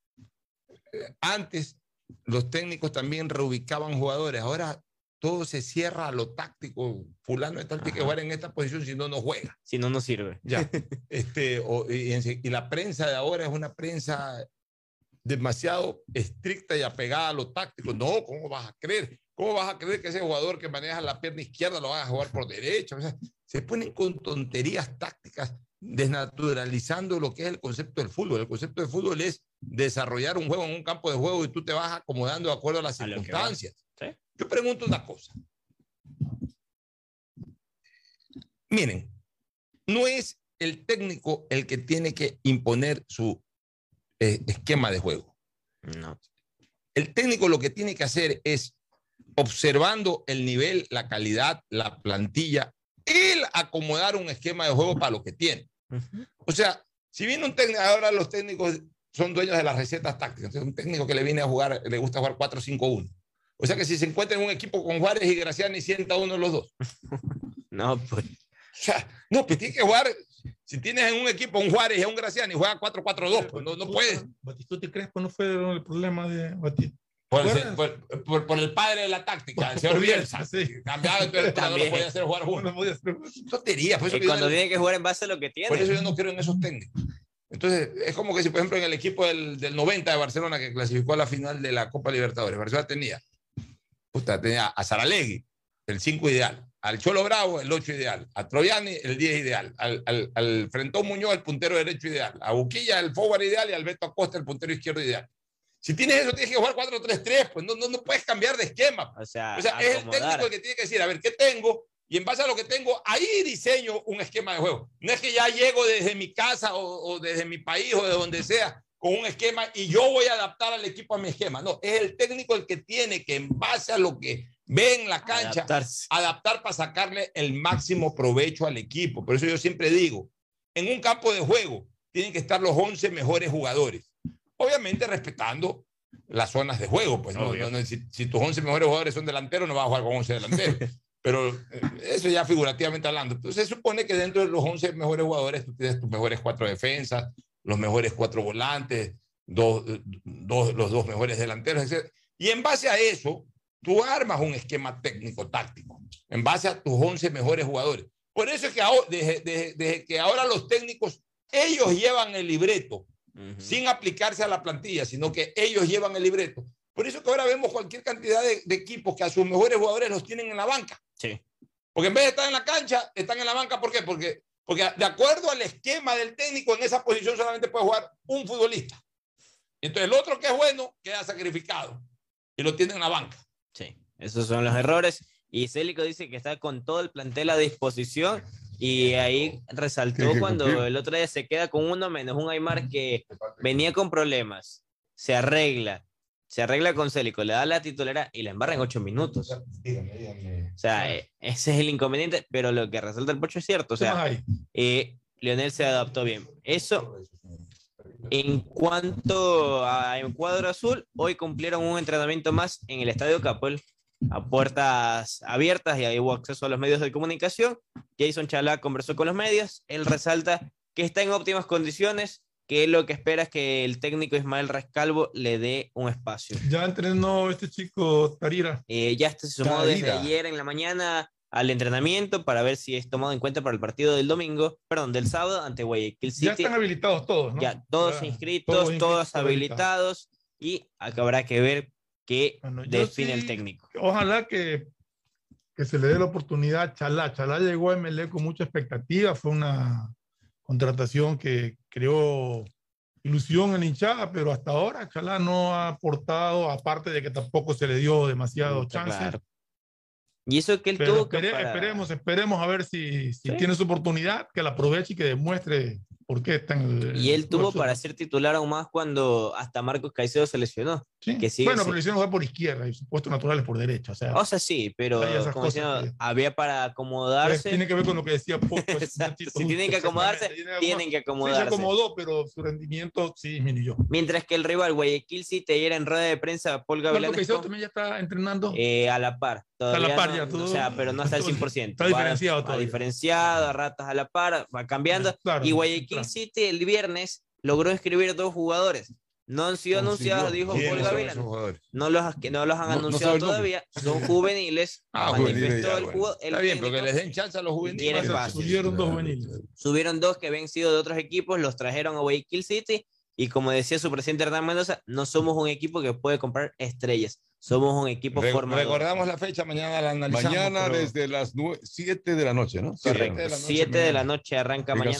Eh, Antes los técnicos también reubicaban jugadores, ahora todo se cierra a lo táctico. Fulano que jugar en esta posición, si no, no juega. Si no, no sirve. Ya. (laughs) este, o- y, la prensa de ahora es una prensa demasiado estricta y apegada a lo táctico. No, ¿cómo vas a creer? ¿Cómo vas a creer que ese jugador que maneja la pierna izquierda lo va a jugar por derecha? O sea, se ponen con tonterías tácticas, desnaturalizando lo que es el concepto del fútbol. El concepto del fútbol es desarrollar un juego en un campo de juego y tú te vas acomodando de acuerdo a las A circunstancias. ¿Sí? Yo pregunto una cosa. Miren, no es el técnico el que tiene que imponer su eh, esquema de juego. No. El técnico lo que tiene que hacer es, observando el nivel, la calidad, la plantilla, él acomodar un esquema de juego para lo que tiene. O sea, si viene un técnico, ahora los técnicos son dueños de las recetas tácticas. Entonces, un técnico que le viene a jugar, le gusta jugar 4-5-1. O sea que si se encuentra en un equipo con Juárez y Graciani, sienta uno de los dos. (laughs) No, pues. O sea, no, pues tiene que jugar. Si tienes en un equipo un Juárez y a un Graciani, juega 4-4-2. Pues no, no puedes. Batistuta y Crespo no fue el problema de Batistuta. Por, el- por- por- por el padre de la táctica, el señor Por Bielsa. Sí. Entonces jugador no También. podía hacer jugar juntos. Tontería. Por eso, Y que yo cuando no- tiene que jugar en base a lo que tiene. por eso yo no creo en esos técnicos. Entonces, es como que si, por ejemplo, en el equipo del, del 90 de Barcelona que clasificó a la final de la Copa Libertadores, Barcelona tenía, puta, tenía a Saralegui, el 5 ideal, al Cholo Bravo, el 8 ideal, a Troviani, el 10 ideal, al, al, al Frentón Muñoz, el puntero derecho ideal, a Buquilla, el forward ideal y al Beto Acosta, el puntero izquierdo ideal. Si tienes eso, tienes que jugar 4-3-3, pues no, no, no puedes cambiar de esquema. O sea, O sea, es el técnico el que tiene que decir, a ver, ¿qué tengo? Y en base a lo que tengo, ahí diseño un esquema de juego. No es que ya llego desde mi casa o, o desde mi país o de donde sea con un esquema y yo voy a adaptar al equipo a mi esquema. No, es el técnico el que tiene que en base a lo que ve en la cancha, Adaptarse. adaptar para sacarle el máximo provecho al equipo. Por eso yo siempre digo, en un campo de juego tienen que estar los 11 mejores jugadores. Obviamente respetando las zonas de juego. Pues no, no, no, si, si tus 11 mejores jugadores son delanteros, no vas a jugar con 11 delanteros. (laughs) Pero eh, eso ya figurativamente hablando. Entonces se supone que dentro de los 11 mejores jugadores tú tienes tus mejores cuatro defensas, los mejores cuatro volantes, dos, dos- los dos mejores delanteros, etc. Y en base a eso, tú armas un esquema técnico táctico, en base a tus 11 mejores jugadores. Por eso es que ahora, desde, desde- desde que ahora los técnicos, ellos llevan el libreto sin aplicarse a la plantilla, sino que ellos llevan el libreto. Por eso que ahora vemos cualquier cantidad de, de equipos que a sus mejores jugadores los tienen en la banca. Sí. Porque en vez de estar en la cancha, están en la banca. ¿Por qué? Porque, porque de acuerdo al esquema del técnico, en esa posición solamente puede jugar un futbolista. Entonces el otro que es bueno queda sacrificado y lo tiene en la banca. Sí, esos son los errores. Y Célico dice que está con todo el plantel a disposición. Y ahí resaltó (laughs) cuando el otro día se queda con uno menos un Aymar que venía con problemas. Se arregla. Se arregla con Célico, le da la titularidad y la embarra en ocho minutos. O sea, eh, ese es el inconveniente, pero lo que resalta el Pocho es cierto. O ¿Qué más sea, eh, Lionel se adaptó bien. Eso, en cuanto a en cuadro azul, hoy cumplieron un entrenamiento más en el Estadio Capel a puertas abiertas y ahí hubo acceso a los medios de comunicación. Jason Chalá conversó con los medios. Él resalta que está en óptimas condiciones, que lo que espera es que el técnico Ismael Rescalvo le dé un espacio. Ya entrenó este chico Tarira. Eh, ya se sumó desde Tarira. ayer en la mañana al entrenamiento para ver si es tomado en cuenta para el partido del domingo, perdón, del sábado ante Guayaquil City. Ya están habilitados todos, ¿no? Ya, todos Ya, inscritos, todos todos, inscritos, habilitados y acá habrá que ver qué yo define sí- el técnico. Ojalá que, que se le dé la oportunidad a Chalá. Chalá llegó a MLE con mucha expectativa. Fue una contratación que creó ilusión en hinchada, pero hasta ahora Chalá no ha aportado, aparte de que tampoco se le dio demasiado chance. claro. Y eso que él Pero tuvo que para- esperemos, esperemos a ver si, si Sí. tiene su oportunidad, que la aproveche y que demuestre por qué está en el. Y él tuvo para ser titular aún más cuando hasta Marcos Caicedo se lesionó. Que sigue Bueno, pero le hicieron jugar por izquierda y su puesto natural es por derecha. O sea, O sea, sí, pero como diciendo, que- había para pues, acomodarse. tiene que ver con lo que decía (laughs) Exacto, muchachito. Si tienen que acomodarse, tienen que Sí, acomodarse. se acomodó, pero su rendimiento sí disminuyó. Mientras que el rival Guayaquil City ayer en rueda de prensa, Paul Gavilanes Caicedo también ya está entrenando. eh, a la par. a la par no- ya, no, todo- o sea, pero no hasta el 100%. Está diferenciado todavía. diferenciado, a ratas a la par, va cambiando. Claro, y Guayaquil claro. City el viernes logró inscribir dos jugadores. No han sido anunciados, dijo ¿Quiénes Paul jugadores? No los, no los han No- no anunciado nombre. todavía. Son juveniles. (laughs) Ah, manifestó juveniles ya, el bueno. el Está bien, pero que técnico. les den chance a los juveniles. Subieron dos juveniles. Subieron dos que habían sido de otros equipos, los trajeron a Guayaquil City y como decía su presidente Hernán Mendoza, no somos un equipo que puede comprar estrellas, somos un equipo Re- formador. recordamos la fecha, mañana la analizamos. Mañana pero- desde las 7 de la noche, ¿no? Correcto. de la noche 7 de la noche arranca En mañana.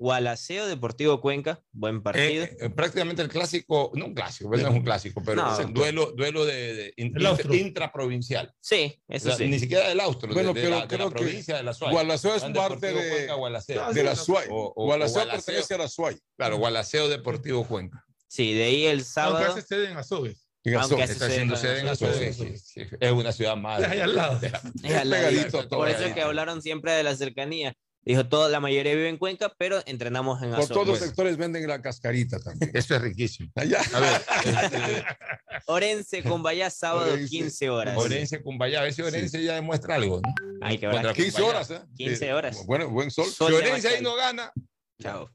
Gualaceo Deportivo Cuenca, buen partido. Eh, eh, prácticamente el clásico, no un clásico, no es un clásico, pero No. es un duelo, duelo de, de in- El Austro. intraprovincial. sí, eso O sea, sí. Ni siquiera del Austro, Bueno, de, de pero la, de la creo que provincia de la SUAY. Gualaceo es parte de- Cuenca, Gualaceo. De la SUAY. O- o- Gualaceo o Gualaceo. pertenece a la SUAY. Claro, Gualaceo Deportivo Cuenca. Sí, de ahí el Aunque sábado. hace sede en Azogues. En Aunque Está haciendo en sede en Azogues. Azogues. sí, sí, Es una ciudad madre. Es ahí al lado. (laughs) Es al todo, Por eso es que hablaron siempre de la cercanía. Dijo, toda la mayoría vive en Cuenca, pero entrenamos en Por Azogues. todos los sectores venden la cascarita también. Esto es riquísimo. (laughs) Allá. A ver, (laughs) Orense con Vallá, sábado Orense. 15 horas. Orense Cumbaya, a ver si Orense ya demuestra algo. ¿no? Hay que ver. Contra 15 Cumbaya. horas, ¿eh? 15 Eh, horas. Bueno, buen sol. Sol Si Orense ahí no gana, Chao.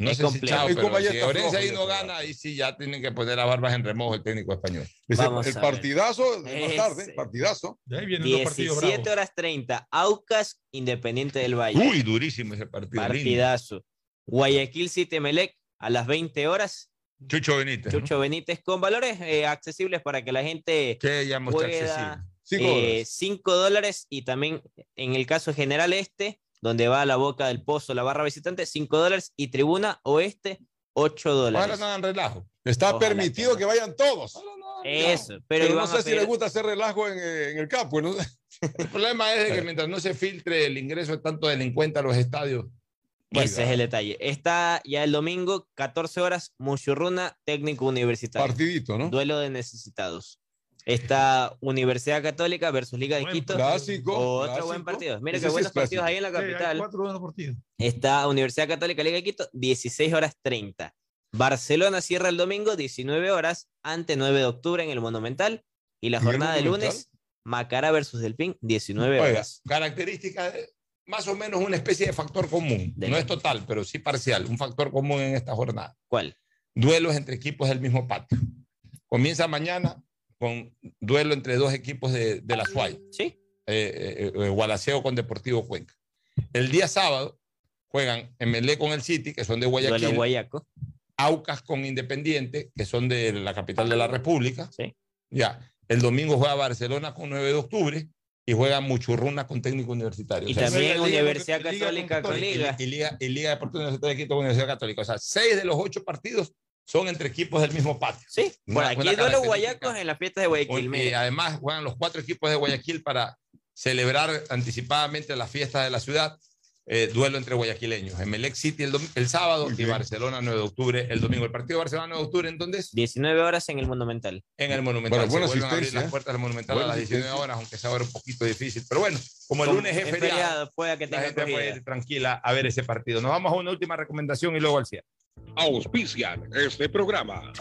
No Es sé si complejo. chao, Y pero si Orense ahí ya no gana, ahí sí ya tienen que poner las barbas en remojo el técnico español. Vamos el ver. partidazo de más tarde, partidazo. De ahí vienen los partidos 17 horas 30. Aucas, Independiente del Valle. Uy, durísimo ese partido. lindo. Partidazo. Guayaquil City Melec a las 20 horas. Chucho Benítez. ¿no? Chucho Benítez con valores eh, accesibles para que la gente muestra pueda. accesible. Cinco eh, dólares. 5 dólares y también en el caso general este, donde va a la boca del pozo la barra visitante, 5 dólares y tribuna oeste, 8 Ahora dólares. no dan relajo. Está Ojalá permitido que que vayan todos. Eso, pero, Pero, no sé si les gusta hacer relajo en, eh, en el campo. ¿no? (laughs) El problema es de que mientras no se filtre el ingreso de tanto delincuente a los estadios, Ese es el detalle. Está ya el domingo, 14 horas, Muchurruna, técnico universitario. Partidito, ¿no? Duelo de necesitados. Está Universidad Católica versus Liga de Quito. Clásico. Otro clásico. buen partido. Mira qué sí buenos partidos ahí en la Sí, capital. cuatro buenos partidos. Está Universidad Católica Liga de Quito, 16 horas 30. Barcelona cierra el domingo, 19 horas, ante 9 de octubre en el Monumental. Y la ¿Y el jornada de lunes, Macara versus Delfín, 19 Oiga, horas. características de- más o menos una especie de factor común. De- No es total, pero sí parcial. Un factor común en esta jornada. ¿Cuál? Duelos entre equipos del mismo patio. Comienza mañana con duelo entre dos equipos de, de la SUAY. Sí. Eh, eh, eh, Gualaceo con Deportivo Cuenca. El día sábado juegan Melé con el City, que son de Guayaquil. Duelo Guayaco. Aucas con Independiente, que son de la capital de la República. Ya. El domingo juega Barcelona con 9 de octubre y juega Muchurruna con técnico universitario. Y O sea, también Liga- Universidad Liga- Católica con Liga. Y, Liga, y Liga Deportiva Universitaria de Quito con Universidad Católica. O sea, seis de los ocho partidos son entre equipos del mismo patio. Sí, por Una- aquí duelo guayacos en las fiestas de Guayaquil. Y además juegan los cuatro equipos de Guayaquil para celebrar anticipadamente las fiestas de la ciudad. Eh, duelo entre guayaquileños. Emelec City el, el sábado y Barcelona 9 de octubre el domingo. El partido de Barcelona 9 de octubre, entonces. 19 horas en el Monumental. En el Monumental. Bueno, buena Se vuelven a abrir las ¿eh? puertas del Monumental Buena a las 19 asistencia. horas, aunque sea ahora un poquito difícil. Pero bueno, como el lunes es feriado, feriado, pueda que la tenga gente puede ir tranquila a ver ese partido. Nos vamos a una última recomendación y luego al cierre. Auspician este programa.